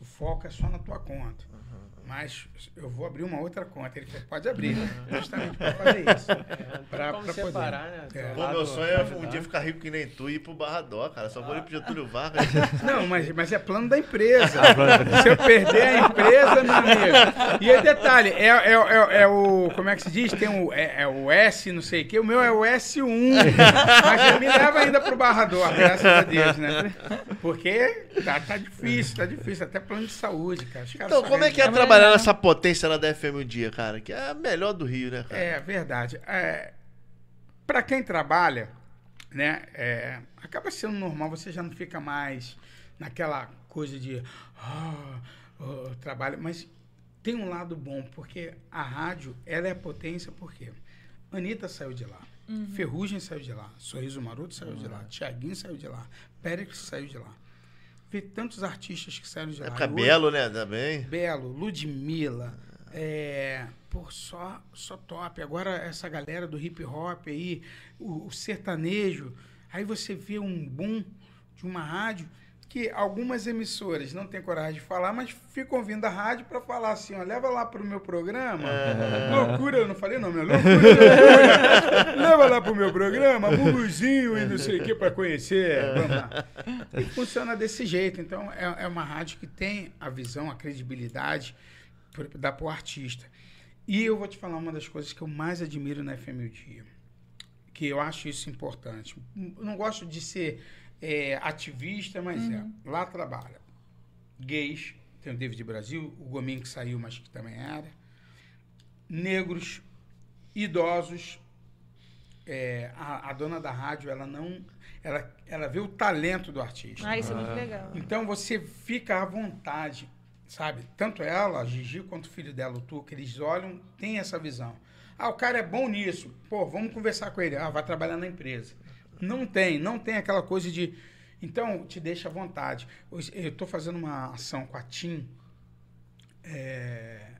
o foco é só na tua conta. Mas eu vou abrir uma outra conta. Ele falou, pode abrir, justamente para fazer isso. Pra- Como pra poder. separar, né? É. Pô, meu sonho é um dia ficar rico que nem tu e ir pro Barradó, cara. Só vou ir pro Getúlio Vargas. Não, mas, mas é plano da empresa. Se eu perder a empresa, meu amigo. E aí, detalhe, é, é, é, é o. Como é que se diz? Tem o, é, é o S, não sei o quê. O meu é o S1. Mas me leva ainda pro Barrador, graças a Deus, né? Porque tá, tá difícil, tá difícil. Até plano de saúde, cara. Os caras Então, como é que é ganham- trabalhar nessa potência lá da FM um dia, cara? Que é a melhor do Rio, né, cara? É verdade. É, para quem trabalha, né, é, acaba sendo normal, você já não fica mais naquela coisa de ah, ah, trabalho, mas tem um lado bom, porque a rádio, ela é potência, porque Anitta saiu de lá, Ferrugem saiu de lá, Sorriso Maroto saiu de lá, Tiaguinho saiu de lá, Pérez saiu de lá. Vê tantos artistas que saíram de lá. Época hoje- Belo, né? Também. Belo, Ludmilla, é, pô, só, só top. Agora essa galera do hip hop aí, o, o sertanejo, aí você vê um boom de uma rádio que algumas emissoras não têm coragem de falar, mas ficam ouvindo a rádio para falar assim, ó, leva lá pro meu programa. Loucura, eu não falei não, meu loucura, loucura. leva lá pro meu programa, Bubuzinho e não sei o que para conhecer. Vamos lá. E funciona desse jeito. Então, é, é uma rádio que tem a visão, a credibilidade para dar pro artista. E eu vou te falar uma das coisas que eu mais admiro na FM o Dia, que eu acho isso importante. Eu não gosto de ser é, ativista, mas é. Lá trabalha gays, tem o David Brasil, o Gominho que saiu, mas que também era, negros, idosos. É, a, a dona da rádio, ela não. Ela, ela vê o talento do artista. Ah, isso é muito legal. Então você fica à vontade, sabe? Tanto ela, a Gigi, quanto o filho dela, o Tuca, eles olham, tem essa visão. Ah, o cara é bom nisso. Pô, vamos conversar com ele. Ah, vai trabalhar na empresa. Não tem, não tem aquela coisa de. Então, te deixa à vontade. Eu estou fazendo uma ação com a TIM é,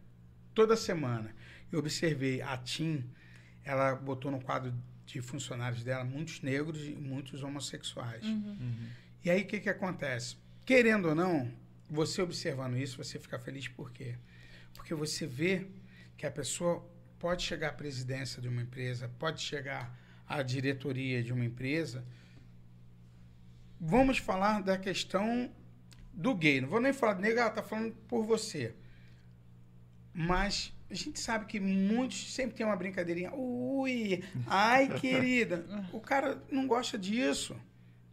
toda semana. Eu observei a TIM, ela botou no quadro de funcionários dela muitos negros e muitos homossexuais. E aí o que, que acontece? Querendo ou não, você observando isso, você fica feliz por quê? Porque você vê que a pessoa pode chegar à presidência de uma empresa, pode chegar à diretoria de uma empresa. Vamos falar da questão do gay. Não vou nem falar de negro, ela tá falando por você. Mas a gente sabe que muitos sempre tem uma brincadeirinha. Ui, ai, querida. O cara não gosta disso.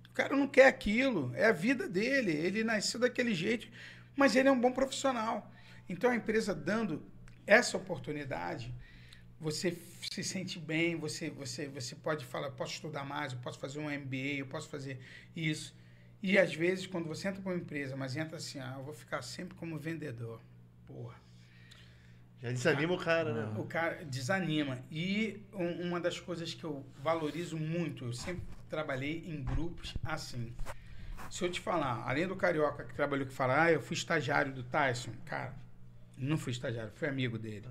O cara não quer aquilo. É a vida dele. Ele nasceu daquele jeito, mas ele é um bom profissional. Então a empresa dando essa oportunidade, você se sente bem, você, você, você pode falar, eu posso estudar mais, eu posso fazer um MBA, eu posso fazer isso. E às vezes, quando você entra para uma empresa, mas entra assim, ah, eu vou ficar sempre como vendedor. Porra. Já desanima o cara, né? O cara desanima. E um- uma das coisas que eu valorizo muito, eu sempre trabalhei em grupos assim. Se eu te falar, além do Carioca que trabalhou que fala, ah, eu fui estagiário do Tyson, cara, não fui estagiário, fui amigo dele.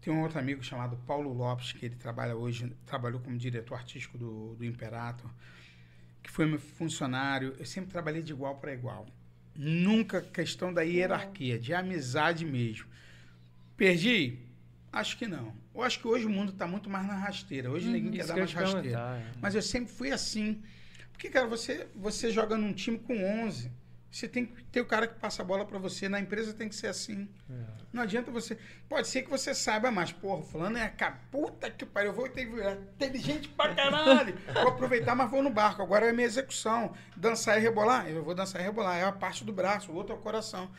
Tem um outro amigo chamado Paulo Lopes, que ele trabalha hoje, trabalhou como diretor artístico do, do Imperator, que foi meu funcionário. Eu sempre trabalhei de igual para igual. Nunca questão da hierarquia, de amizade mesmo. Perdi? Acho que não. Eu acho que hoje o mundo está muito mais na rasteira. Hoje ninguém quer dar que mais rasteira. é. Mas eu sempre fui assim. Porque, cara, você, você joga num time com 11. Você tem que ter o cara que passa a bola para você. Na empresa tem que ser assim. Não adianta você. Pode ser que você saiba mais. Porra, fulano é a puta que pariu. Eu vou ter é inteligente pra caralho. Vou aproveitar, mas vou no barco. Agora é a minha execução. Dançar e rebolar. Eu vou dançar e rebolar. É a parte do braço, o outro é o coração.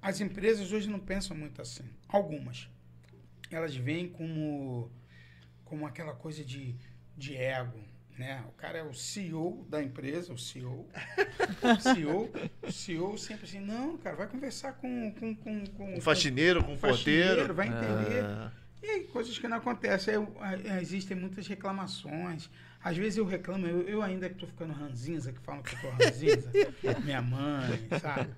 As empresas hoje não pensam muito assim. Algumas. Elas veem como, como aquela coisa de, de ego. Né? O cara é o CEO da empresa, o CEO. O CEO, o CEO sempre assim, não, cara, vai conversar com, com, com, com, Um faxineiro, com um faxineiro, porteiro. vai entender. Ah, E aí, coisas que não acontecem. Aí, existem muitas reclamações. Às vezes eu reclamo, eu, eu ainda que tô ficando ranzinza, que falam que eu tô ranzinza. minha mãe, sabe?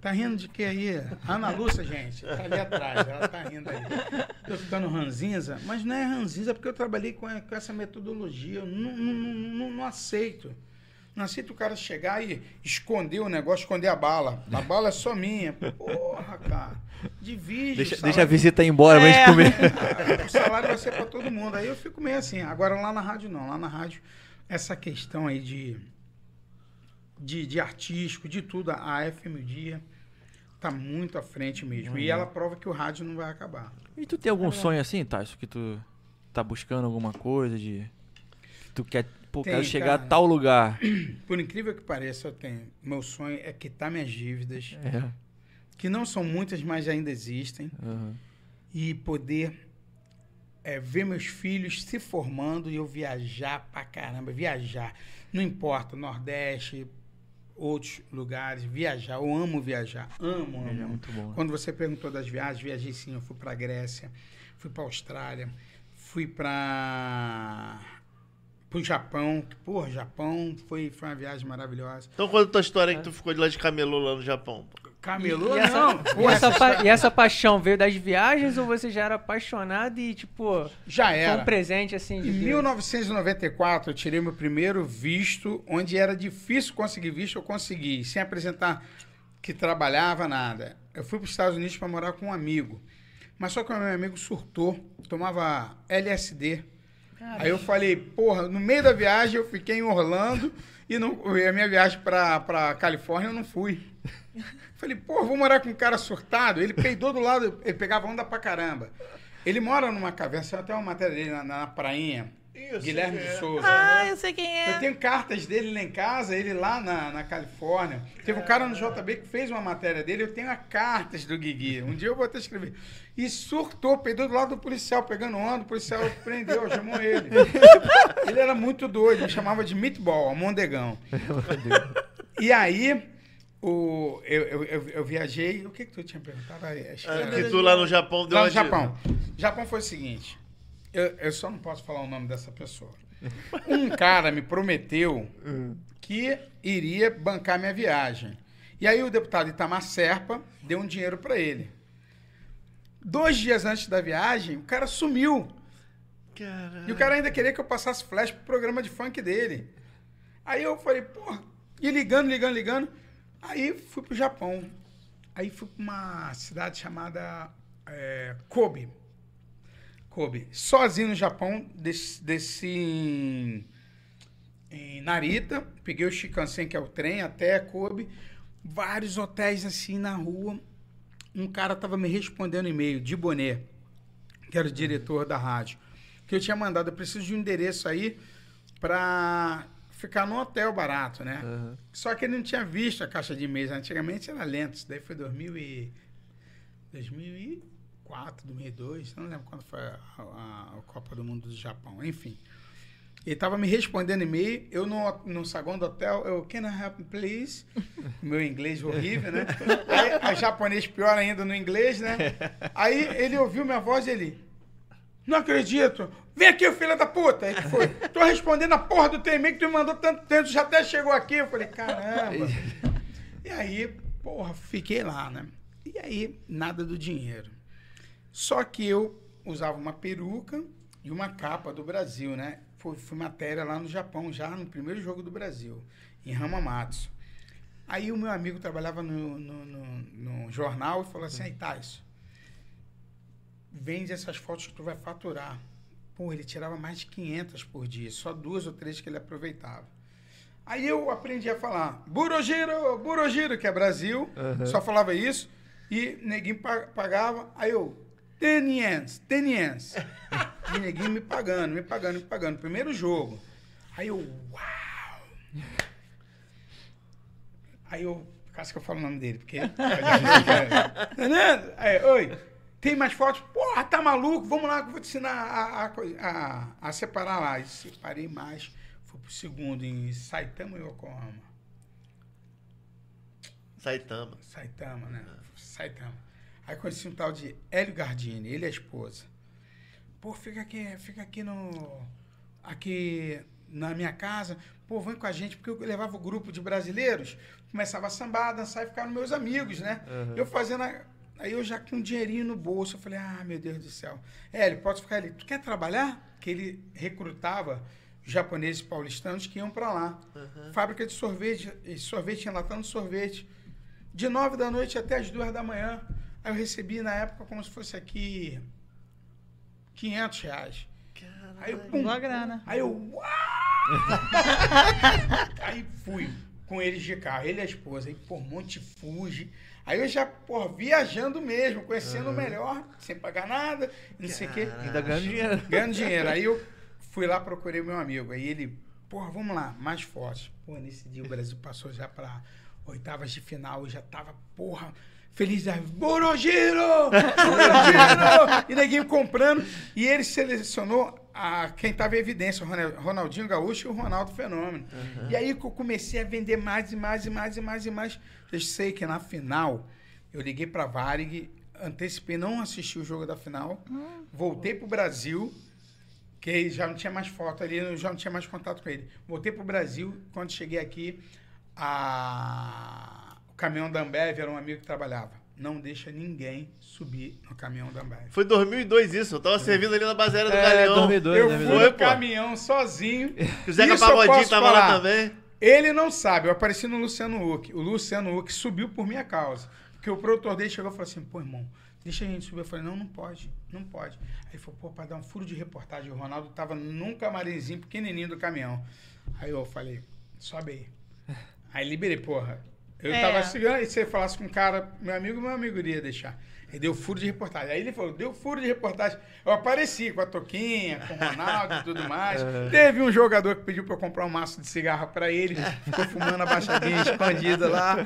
Tá rindo de quê aí? Ana Lúcia, gente, tá ali atrás, ela tá rindo aí. Tô ficando ranzinza, mas não é ranzinza porque eu trabalhei com, com essa metodologia. Eu não, não, não, não- não aceito. Não aceito o cara chegar e esconder o negócio, esconder a bala. A bala é só minha. Porra, cara. Divide. Deixa, o deixa a visita ir embora É. gente comer. O salário vai ser para todo mundo. Aí eu fico meio assim. Agora lá na rádio não. Lá na rádio, essa questão aí de, de, de artístico, de tudo, a FM Dia tá muito à frente mesmo. E ela prova que o rádio não vai acabar. E tu tem algum sonho assim, Tyson, que tu tá buscando alguma coisa de. tu quer. Pô, Tem, quero chegar cara. a tal lugar. Por incrível que pareça, eu tenho. Meu sonho é quitar minhas dívidas, É. que não são muitas, mas ainda existem. aham. e poder é, ver meus filhos se formando e eu viajar pra caramba, viajar. Não importa, Nordeste, outros lugares, viajar. Eu amo viajar, amo, amo. Ele é muito bom. Quando você perguntou das viagens, viajei sim, eu fui pra Grécia, fui pra Austrália, fui pra pro Japão, que, porra, Japão foi, foi uma viagem maravilhosa. Então conta a tua história que tu ficou de lá de camelô lá no Japão. pô. Camelô E essa, não. e Pô, essa pa- e essa paixão veio das viagens ou você já era apaixonado e, tipo, Já foi era. um presente assim de Em Deus? 1994, eu tirei meu primeiro visto, onde era difícil conseguir visto, eu consegui, sem apresentar que trabalhava, nada. Eu fui para os Estados Unidos para morar com um amigo. Mas só que o meu amigo surtou, tomava LSD. Aí eu falei, porra, no meio da viagem eu fiquei em Orlando e, não, e a minha viagem para Califórnia eu não fui. Falei, pô, vou morar com um cara surtado. Ele peidou do lado, ele pegava onda pra caramba. Ele mora numa caverna, tem até uma matéria dele na, na prainha. Sei Guilherme de é. Souza. Ah, eu sei quem é. Eu tenho cartas dele lá em casa, ele lá na, na Califórnia. Teve um cara no JB que fez uma matéria dele, eu tenho as cartas do Guigui. Um dia eu vou até escrever. E surtou, peidou do lado do policial, pegando onda, o policial prendeu, chamou ele. Ele era muito doido, me chamava de meatball, Mondegão. E aí, o, eu, eu, eu, eu viajei. O que, que tu tinha perguntado? Acho que Ah, era- que tu lá no Japão deu Lá no de- Japão. Japão foi o seguinte. Eu, eu só não posso falar o nome dessa pessoa. Um cara me prometeu que iria bancar minha viagem. E aí o deputado Itamar Serpa deu um dinheiro para ele. Dois dias antes da viagem, o cara sumiu. Caralho. E o cara ainda queria que eu passasse flash pro programa de funk dele. Aí eu falei, porra, e ligando, ligando, ligando. Aí fui pro Japão. Aí fui pra uma cidade chamada é, Kobe. Kobe. Sozinho no Japão, desci, desci em, em Narita, peguei o Shinkansen, que é o trem, até Kobe. Vários hotéis assim na rua. Um cara tava me respondendo e-mail de boné, que era o diretor da rádio que eu tinha mandado, eu preciso de um endereço aí pra ficar num hotel barato, né? Só que ele não tinha visto a caixa de e-mails. Antigamente era lento, isso daí foi 2000 e... 2004, 2002, não lembro quando foi a, a- a Copa do Mundo do Japão, enfim. Ele tava me respondendo e-mail, eu no, no saguão do hotel, eu, can I help please? Meu inglês horrível, né? Aí, a japonês pior ainda no inglês, né? Aí ele ouviu minha voz e ele, não acredito. Vem aqui, filho da puta. Aí que foi. Tô respondendo a porra do teu e-mail que tu me mandou tanto tempo, já até chegou aqui. Eu falei, caramba. E aí, porra, fiquei lá, né? E aí, nada do dinheiro. Só que eu usava uma peruca e uma capa do Brasil, né? Foi, foi matéria lá no Japão, já no primeiro jogo do Brasil, em Hamamatsu. Aí o meu amigo trabalhava no, no, no- no jornal e falou assim, aí, Tais, vende essas fotos que tu vai faturar. Pô, ele tirava mais de 500 por dia, só duas ou três que ele aproveitava. Aí eu aprendi a falar Burogiro, Burogiro, que é Brasil, só falava isso, e neguinho pa- pagava, aí eu, Teniens, Teniens. e neguinho me pagando, me pagando, me pagando. Primeiro jogo. Aí eu, uau! Aí eu, caso que eu falo o nome dele, porque. Fernando, aí, oi, tem mais fotos? Porra, tá maluco? Vamos lá que eu vou te ensinar a, a, a, a separar lá. E separei mais. Fui pro segundo em Saitama e Yokohama. Saitama. Saitama, né? Saitama. Aí conheci um tal de Hélio Gardini, ele e a esposa. Pô, fica aqui, fica aqui no. Aqui na minha casa. Pô, vem com a gente, porque eu levava o grupo de brasileiros, começava a sambar, dançar e ficaram meus amigos, né? Eu fazendo. a- Aí eu já com um dinheirinho no bolso, eu falei, ah, meu Deus do céu. Hélio, pode ficar ali. Tu quer trabalhar? Que ele recrutava japoneses paulistanos que iam para lá. Fábrica de sorvete, e sorvete enlatando sorvete de nove da noite até as duas da manhã. Aí eu recebi na época como se fosse aqui 500 reais. Aí eu, pum, Boa grana. aí eu, uau! aí fui com eles de carro, ele e a esposa, aí por Monte Fuji. Aí eu já, porra, viajando mesmo, conhecendo melhor, sem pagar nada, não sei o quê. Ainda ganhando dinheiro. Ganhando dinheiro. Aí eu fui lá, procurei o meu amigo. Aí ele, porra, vamos lá, mais forte. Pô, nesse dia o Brasil passou já pra oitavas de final, eu já tava, porra, feliz da Borogiro! Borogiro! e neguinho comprando. E ele selecionou a, quem tava em evidência, o Ronal- Ronaldinho Gaúcho e o Ronaldo Fenômeno. E aí que eu comecei a vender mais e mais e mais e mais e mais. Eu sei que na final, eu liguei pra Varig, antecipei, não assisti o jogo da final, voltei pro Brasil, que já não tinha mais foto ali, eu já não tinha mais contato com ele. Voltei pro Brasil, quando cheguei aqui, a o caminhão da Ambev era um amigo que trabalhava. Não deixa ninguém subir no caminhão da Ambev. Foi 2002 isso, eu tava servindo ali na base aérea do É, Galeão. 2002, Eu 2002. fui no caminhão sozinho. O Zeca Isso eu Pagodinho posso tava lá falar. também. Ele não sabe, eu apareci no Luciano Huck. O Luciano Huck subiu por minha causa. Porque o produtor dele chegou e falou assim: pô, irmão, deixa a gente subir. Eu falei: não, não pode, não pode. Aí ele falou: pô, pra dar um furo de reportagem. O Ronaldo tava num camarimzinho pequenininho do caminhão. Aí eu falei: sobe aí. Aí liberei, porra. Eu É. tava segurando, e se ele falasse com um cara, meu amigo, meu amigo iria deixar. Ele deu furo de reportagem. Aí ele falou, deu furo de reportagem. Eu apareci com a Toquinha, com o Ronaldo e tudo mais. Teve um jogador que pediu pra eu comprar um maço de cigarro pra ele. Ficou fumando abaixadinha, escondida lá.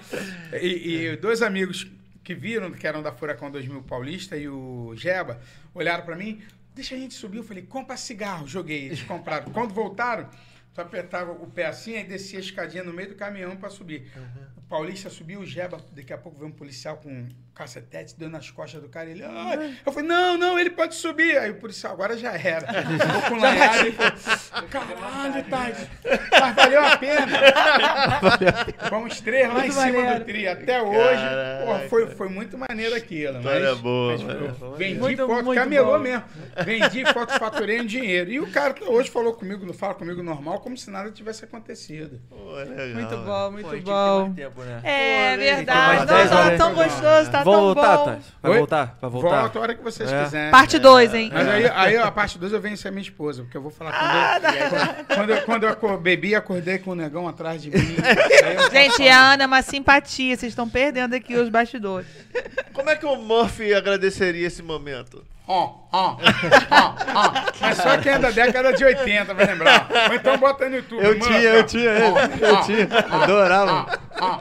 E, e dois amigos que viram, que eram da Furacão 2000 Paulista e o Jeba, olharam pra mim. Deixa a gente subir. Eu falei, compra cigarro. Joguei. Eles compraram. Quando voltaram, tu apertava o pé assim e descia a escadinha no meio do caminhão pra subir. O Paulista subiu, o Jeba, daqui a pouco veio um policial com um cacetete, deu nas costas do cara. Ele, "Ai." eu falei, não, não, ele pode subir. Aí o policial, agora já era. Ficou com lanhada e falou, caralho, Tade, mas valeu a pena. Fomos três lá em cima do tri. Até hoje, porra, foi, foi muito maneiro aquilo. Mas, boa, mas mano. vendi Muito, foto, muito camelou bom. mesmo. Vendi foto, faturei um dinheiro. E o cara hoje falou comigo, não fala comigo normal, como se nada tivesse acontecido. Pô, legal. Muito bom, muito Pô, bom. Tempo, né? É Pô, verdade. mais dez Nossa, tá horas. tão gostoso, tá Vou tão voltar, bom. Thais? Vai Oi? voltar? Vai voltar? Volta a hora que vocês É. quiserem. Parte 2, hein? Mas aí, aí a parte 2 eu venho ser minha esposa, porque eu vou falar quando, eu, quando, eu, quando eu acor- bebi, acordei com o negão atrás de mim. Gente, a Ana é uma simpatia. Vocês estão perdendo aqui os bastidores. Como é que o Murphy agradeceria esse momento? Ó, ó, ó, ó. Mas só quem é da década de 80 vai lembrar. Ou então bota no YouTube. Eu mano, tinha, eu ó. tinha ele. Eu ó, tinha. ó, Adorava. ó, ó, ó,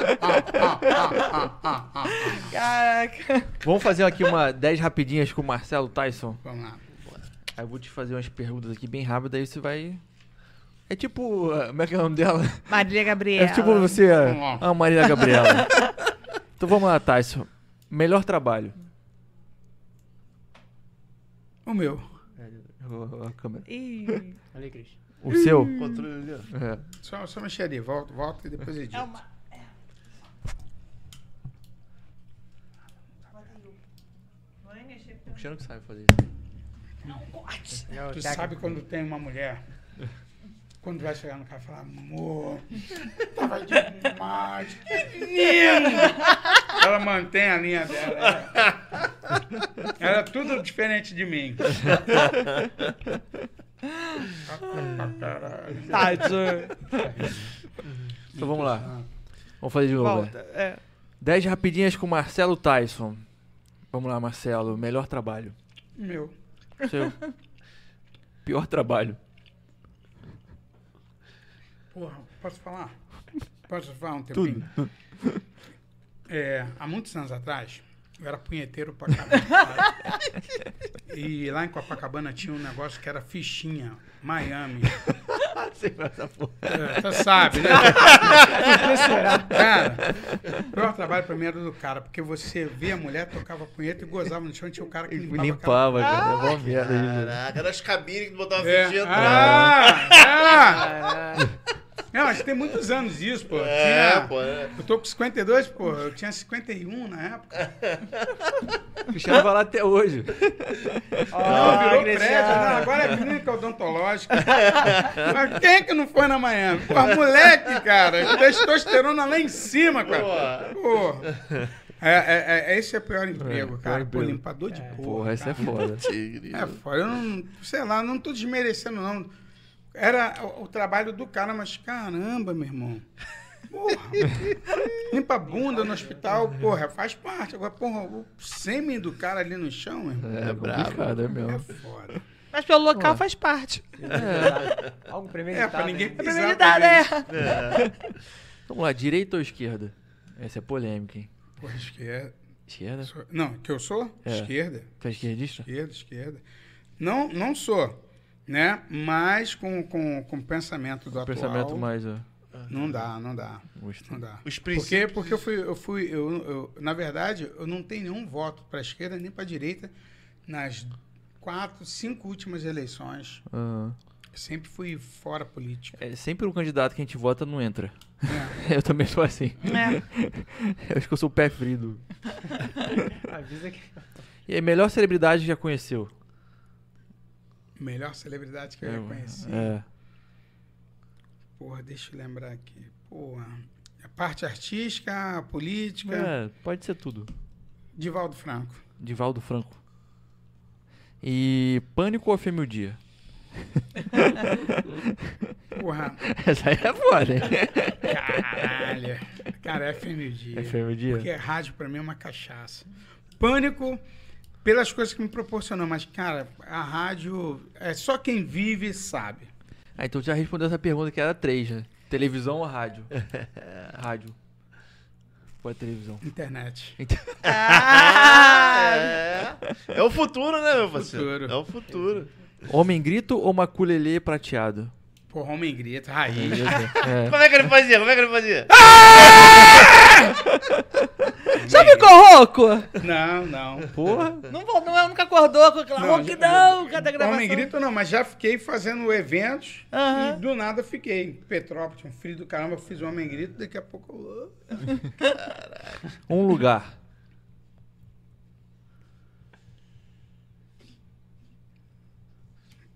ó, ó, ó, ó. Caraca. Vamos fazer aqui uma 10 rapidinhas com o Marcelo Tyson. Vamos lá. Aí eu vou te fazer umas perguntas aqui bem rápidas, aí você vai. É tipo. Como é que é o nome dela? Marília Gabriela. É tipo você. Vamos lá. A Marília Gabriela. então vamos lá, Tyson. Melhor trabalho. O meu. O- a câmera. Ih, Ali, Cris. O seu? Controle ali, ó. É. Só, só mexer ali. Volta, volta e depois edita. é uma... O Cristiano que sabe fazer isso. É o Tu sabe quando tem uma mulher, quando vai chegar no carro e falar, amor, tava demais, que lindo! Ela mantém a linha dela. Ela, ela é tudo diferente de mim. Caralho. Tadinho. Então vamos lá. Vamos fazer de novo. Volta. né? É. 10 rapidinhas com Marcelo Tyson. Vamos lá, Marcelo. Melhor trabalho. Meu, Seu. Pior trabalho. Porra, posso falar? Posso falar um tempinho? Tudo. É, há muitos anos atrás, eu era punheteiro pra caramba. e lá em Copacabana tinha um negócio que era fichinha, Miami. Porra. É, Você sabe, né? cara, o pior trabalho pra mim era do cara, porque você vê a mulher, tocava punheta e gozava no chão, e tinha o cara que limpava. Limpava, cara. É uma merda. Caraca, era as cabines que botava É. atrás. Ah, ah. Caralho. Não, mas tem muitos anos isso, pô. É, Tinha- pô. é. Eu tô com 52, pô. Eu tinha 51 na época. O Cristiano vai lá até hoje. Não, virou prédio. Não, agora é clínica odontológica. Mas quem que não foi na Miami? Pô, moleque, cara. Testosterona lá em cima, cara. Pô. É, é, é, esse é o pior emprego, pior cara. Pô, emprego. limpador de porra. Porra, essa é foda. É foda. Eu não, sei lá, não tô desmerecendo, não. Era o, o trabalho do cara, mas caramba, meu irmão. Porra. Limpa a bunda no hospital, porra, faz parte. Agora, porra, o sêmen do cara ali no chão, meu irmão. É, complicado, é É mesmo. foda. Mas pelo local faz parte. Algo É, premeditado. pra ninguém? É prioridade, também. é. Vamos lá, direita ou esquerda? Essa é polêmica, hein? Porra, esquerda. Esquerda? Sou- Não, que eu sou? É. Esquerda. Tu é esquerdista? Esquerda, esquerda. Não, não sou, né? Mas com, com, com o pensamento do atual. Pensamento mais. ó, Não dá, não dá. gosto. Não dá. Os Por princípios. quê? Porque eu fui, eu fui, eu, eu- na verdade, eu não tenho nenhum voto para esquerda nem para direita nas quatro, cinco últimas eleições. Aham. Sempre fui fora política. É sempre um candidato que a gente vota não entra. Eu também sou assim. É. Eu acho que eu sou o pé frio. do- Avisa que. E a melhor celebridade que já conheceu? Melhor celebridade que eu já conheci. É. Porra, deixa eu lembrar aqui. Porra. A parte artística, a política. É, pode ser tudo. Divaldo Franco. Divaldo Franco. E Pânico ou Fêmea Dia? Porra, Essa aí é foda, hein? caralho. Cara, é FM dia. É Dia? Porque rádio pra mim é uma cachaça. Pânico pelas coisas que me proporcionou, mas, cara, a rádio é só quem vive sabe. Ah, então já respondeu essa pergunta que era três, né? Televisão ou rádio? rádio. É televisão? Internet. Ah, É. É o futuro, né, meu parceiro? Futuro. É o futuro. Homem grito ou maculelê prateado? Porra, homem grita, raiz. É. Como é que ele fazia? Como é que ele fazia? Já ficou rouco? Não, não. Porra. Não, não, nunca acordou com aquela Não, rouquidão, cada gravação. Homem grito não, mas já fiquei fazendo eventos e do nada fiquei. Petrópolis, um frio do caramba, eu fiz o homem grito, daqui a pouco eu... Um lugar.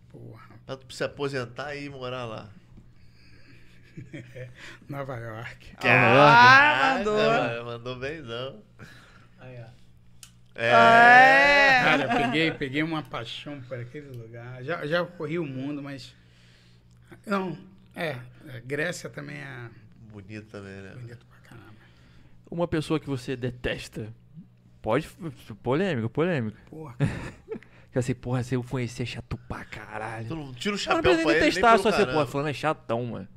Porra, Pra tu se aposentar e ir morar lá. Nova York. Ah, mandou. Caraca, Mandou bem, não. Aí, ó. É. É. Cara, peguei, peguei uma paixão por aquele lugar. Já, já corri o mundo, mas. Não, é. é, Grécia também é Bonito também, né? bonito pra caramba. Uma pessoa que você detesta. Pode. Polêmica, polêmica. Porra, Que assim, porra, se eu conhecer é chato pra caralho. Tu não tira o chapéu não precisa pra nem ele, testar, só assim, porra, falando é chatão, mano.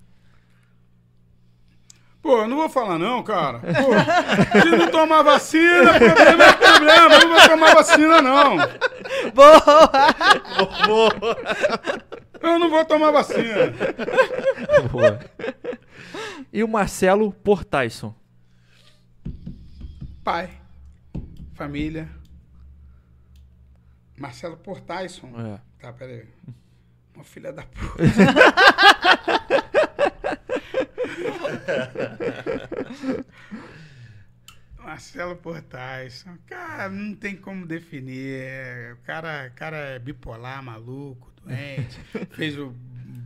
Pô, eu não vou falar não, cara. Pô, se não tomar vacina, problema é problema. Eu não vou tomar vacina, não. Boa! Boa. Eu não vou tomar vacina. Boa. E o Marcelo Portaison. Pai, família. Marcelo Portaison. É. Tá, peraí. Uma filha da puta. Marcelo Portais. Cara, não tem como definir. É, O cara, cara é bipolar, maluco, doente. Fez o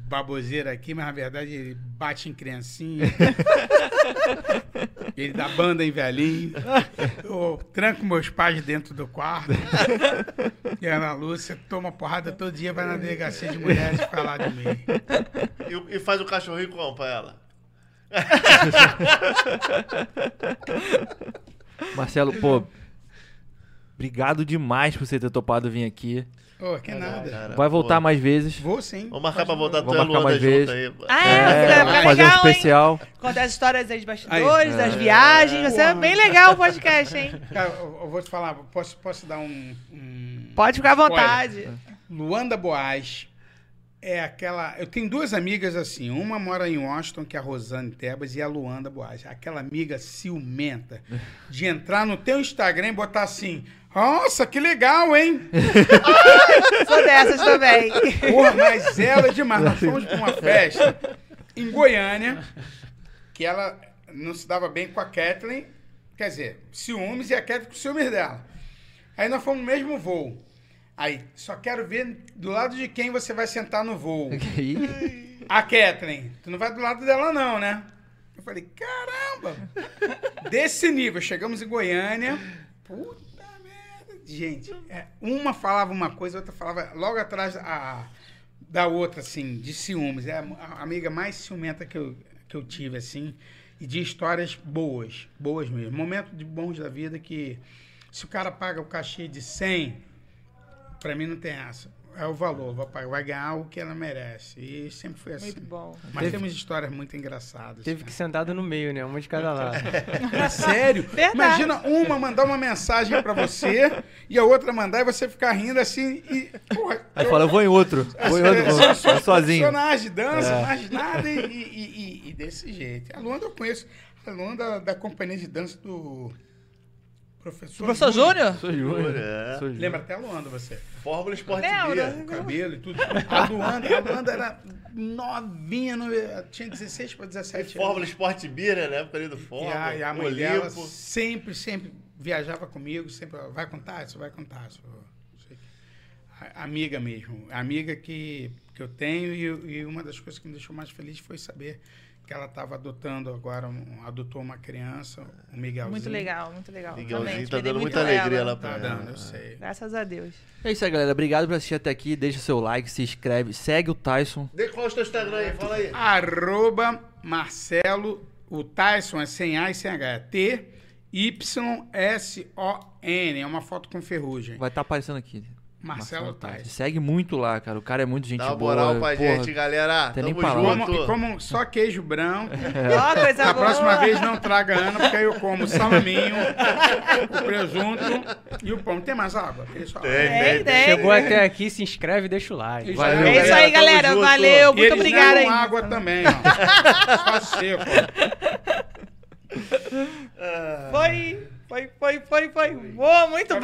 baboseiro aqui, mas na verdade ele bate em criancinha. Ele dá banda em velhinho. Eu tranco meus pais dentro do quarto. E a Ana Lúcia toma porrada todo dia, vai na delegacia de mulheres falar de mim. E, e faz o cachorrinho como pra ela? Marcelo, pô. Obrigado demais por você ter topado vir aqui. Ô, que nada. Cara, Vai voltar pô. mais vezes. Vou sim. Vamos marcar pra voltar a marcar Luanda mais junto vezes. aí. Ah, é, vai ficar fazer um legal, hein? especial. Contar as histórias aí de bastidores, Aí. das viagens. Vai ser bem legal o podcast, hein? Cara, eu, eu vou te falar, posso, posso dar um. um- Pode ficar à spoiler? vontade. Luanda Boaz é aquela. Eu tenho duas amigas assim. Uma mora em Washington, que é a Rosane Tebas, e a Luanda Boaz. Aquela amiga ciumenta de entrar no teu Instagram e botar assim. Nossa, que legal, hein? Sou dessas também. Porra, mas ela é demais. Nós fomos pra uma festa em Goiânia, que ela não se dava bem com a Kathleen. Quer dizer, ciúmes e a Kathleen com ciúmes dela. Aí nós fomos no mesmo voo. Aí, só quero ver do lado de quem você vai sentar no voo. Ih, A Kathleen. Tu não vai do lado dela, não, né? Eu falei, caramba! Desse nível, chegamos em Goiânia. Puta merda. Gente, é, uma falava uma coisa, a outra falava logo atrás a, da outra, assim, de ciúmes. É a, a amiga mais ciumenta que eu, que eu tive, assim. E de histórias boas, boas mesmo. Momentos de bons da vida que, se o cara paga o cachê de 100, pra mim não tem essa. É o valor, vai, pagar, vai ganhar o que ela merece. E sempre foi assim. Muito bom. Mas Teve- temos histórias muito engraçadas. Teve que sentado no meio, né? Uma de cada lado. É sério? Verdade. Imagina uma mandar uma mensagem pra você e a outra mandar e você ficar rindo assim e. Porra, Aí fala, eu vou em outro. Vou em outro, vou, eu sou sozinho. personagem, dança, É. mais nada e, e- e- e desse jeito. A Luanda eu conheço. A Luanda da companhia de dança do. Professor, Professor Júnior? Sou Júnior. É. Júnior. Lembra até a Luanda, você. Fórmula Sport. O cabelo e tudo. A Luanda, a Luanda era novinha, no- tinha 16 para 17 Fórmula anos. Sport Beer, né? Na época ali do E Fórmula. a, e a mãe Olimpo. dela sempre, sempre viajava comigo, sempre, vai contar isso, vai contar isso. Amiga mesmo, amiga que, que eu tenho e, e uma das coisas que me deixou mais feliz foi saber que ela estava adotando agora, um, adotou uma criança, o Miguelzinho. Muito legal, muito legal. Miguelzinho tá esperei dando muita ela. alegria lá pra Tá ela. dando, eu sei. Graças a Deus. É isso aí, galera. Obrigado por assistir até aqui. Deixa seu like, se inscreve, segue o Tyson. Dê qual é o teu Instagram aí? Fala aí. Arroba Marcelo, o Tyson é sem A e sem H, é T-Y-S-O-N, é uma foto com ferrugem. Vai estar aparecendo aqui. Marcelo Tyson. Segue muito lá, cara. O cara é muito gente Dá uma boa. moral pra porra. gente, galera. tem nem Tamo. Como, junto. e como só queijo branco. Ó, coisa boa. próxima vez não traga Ana, porque aí eu como salaminho, o presunto e o pão. Tem mais água? Tem. Tem, Tem. Chegou até aqui, se inscreve e deixa o like. Valeu, É isso aí, galera. junto. Valeu. Muito negam aí. água também, ó. Só seco. Foi, foi, foi, foi, foi. Boa, muito bom.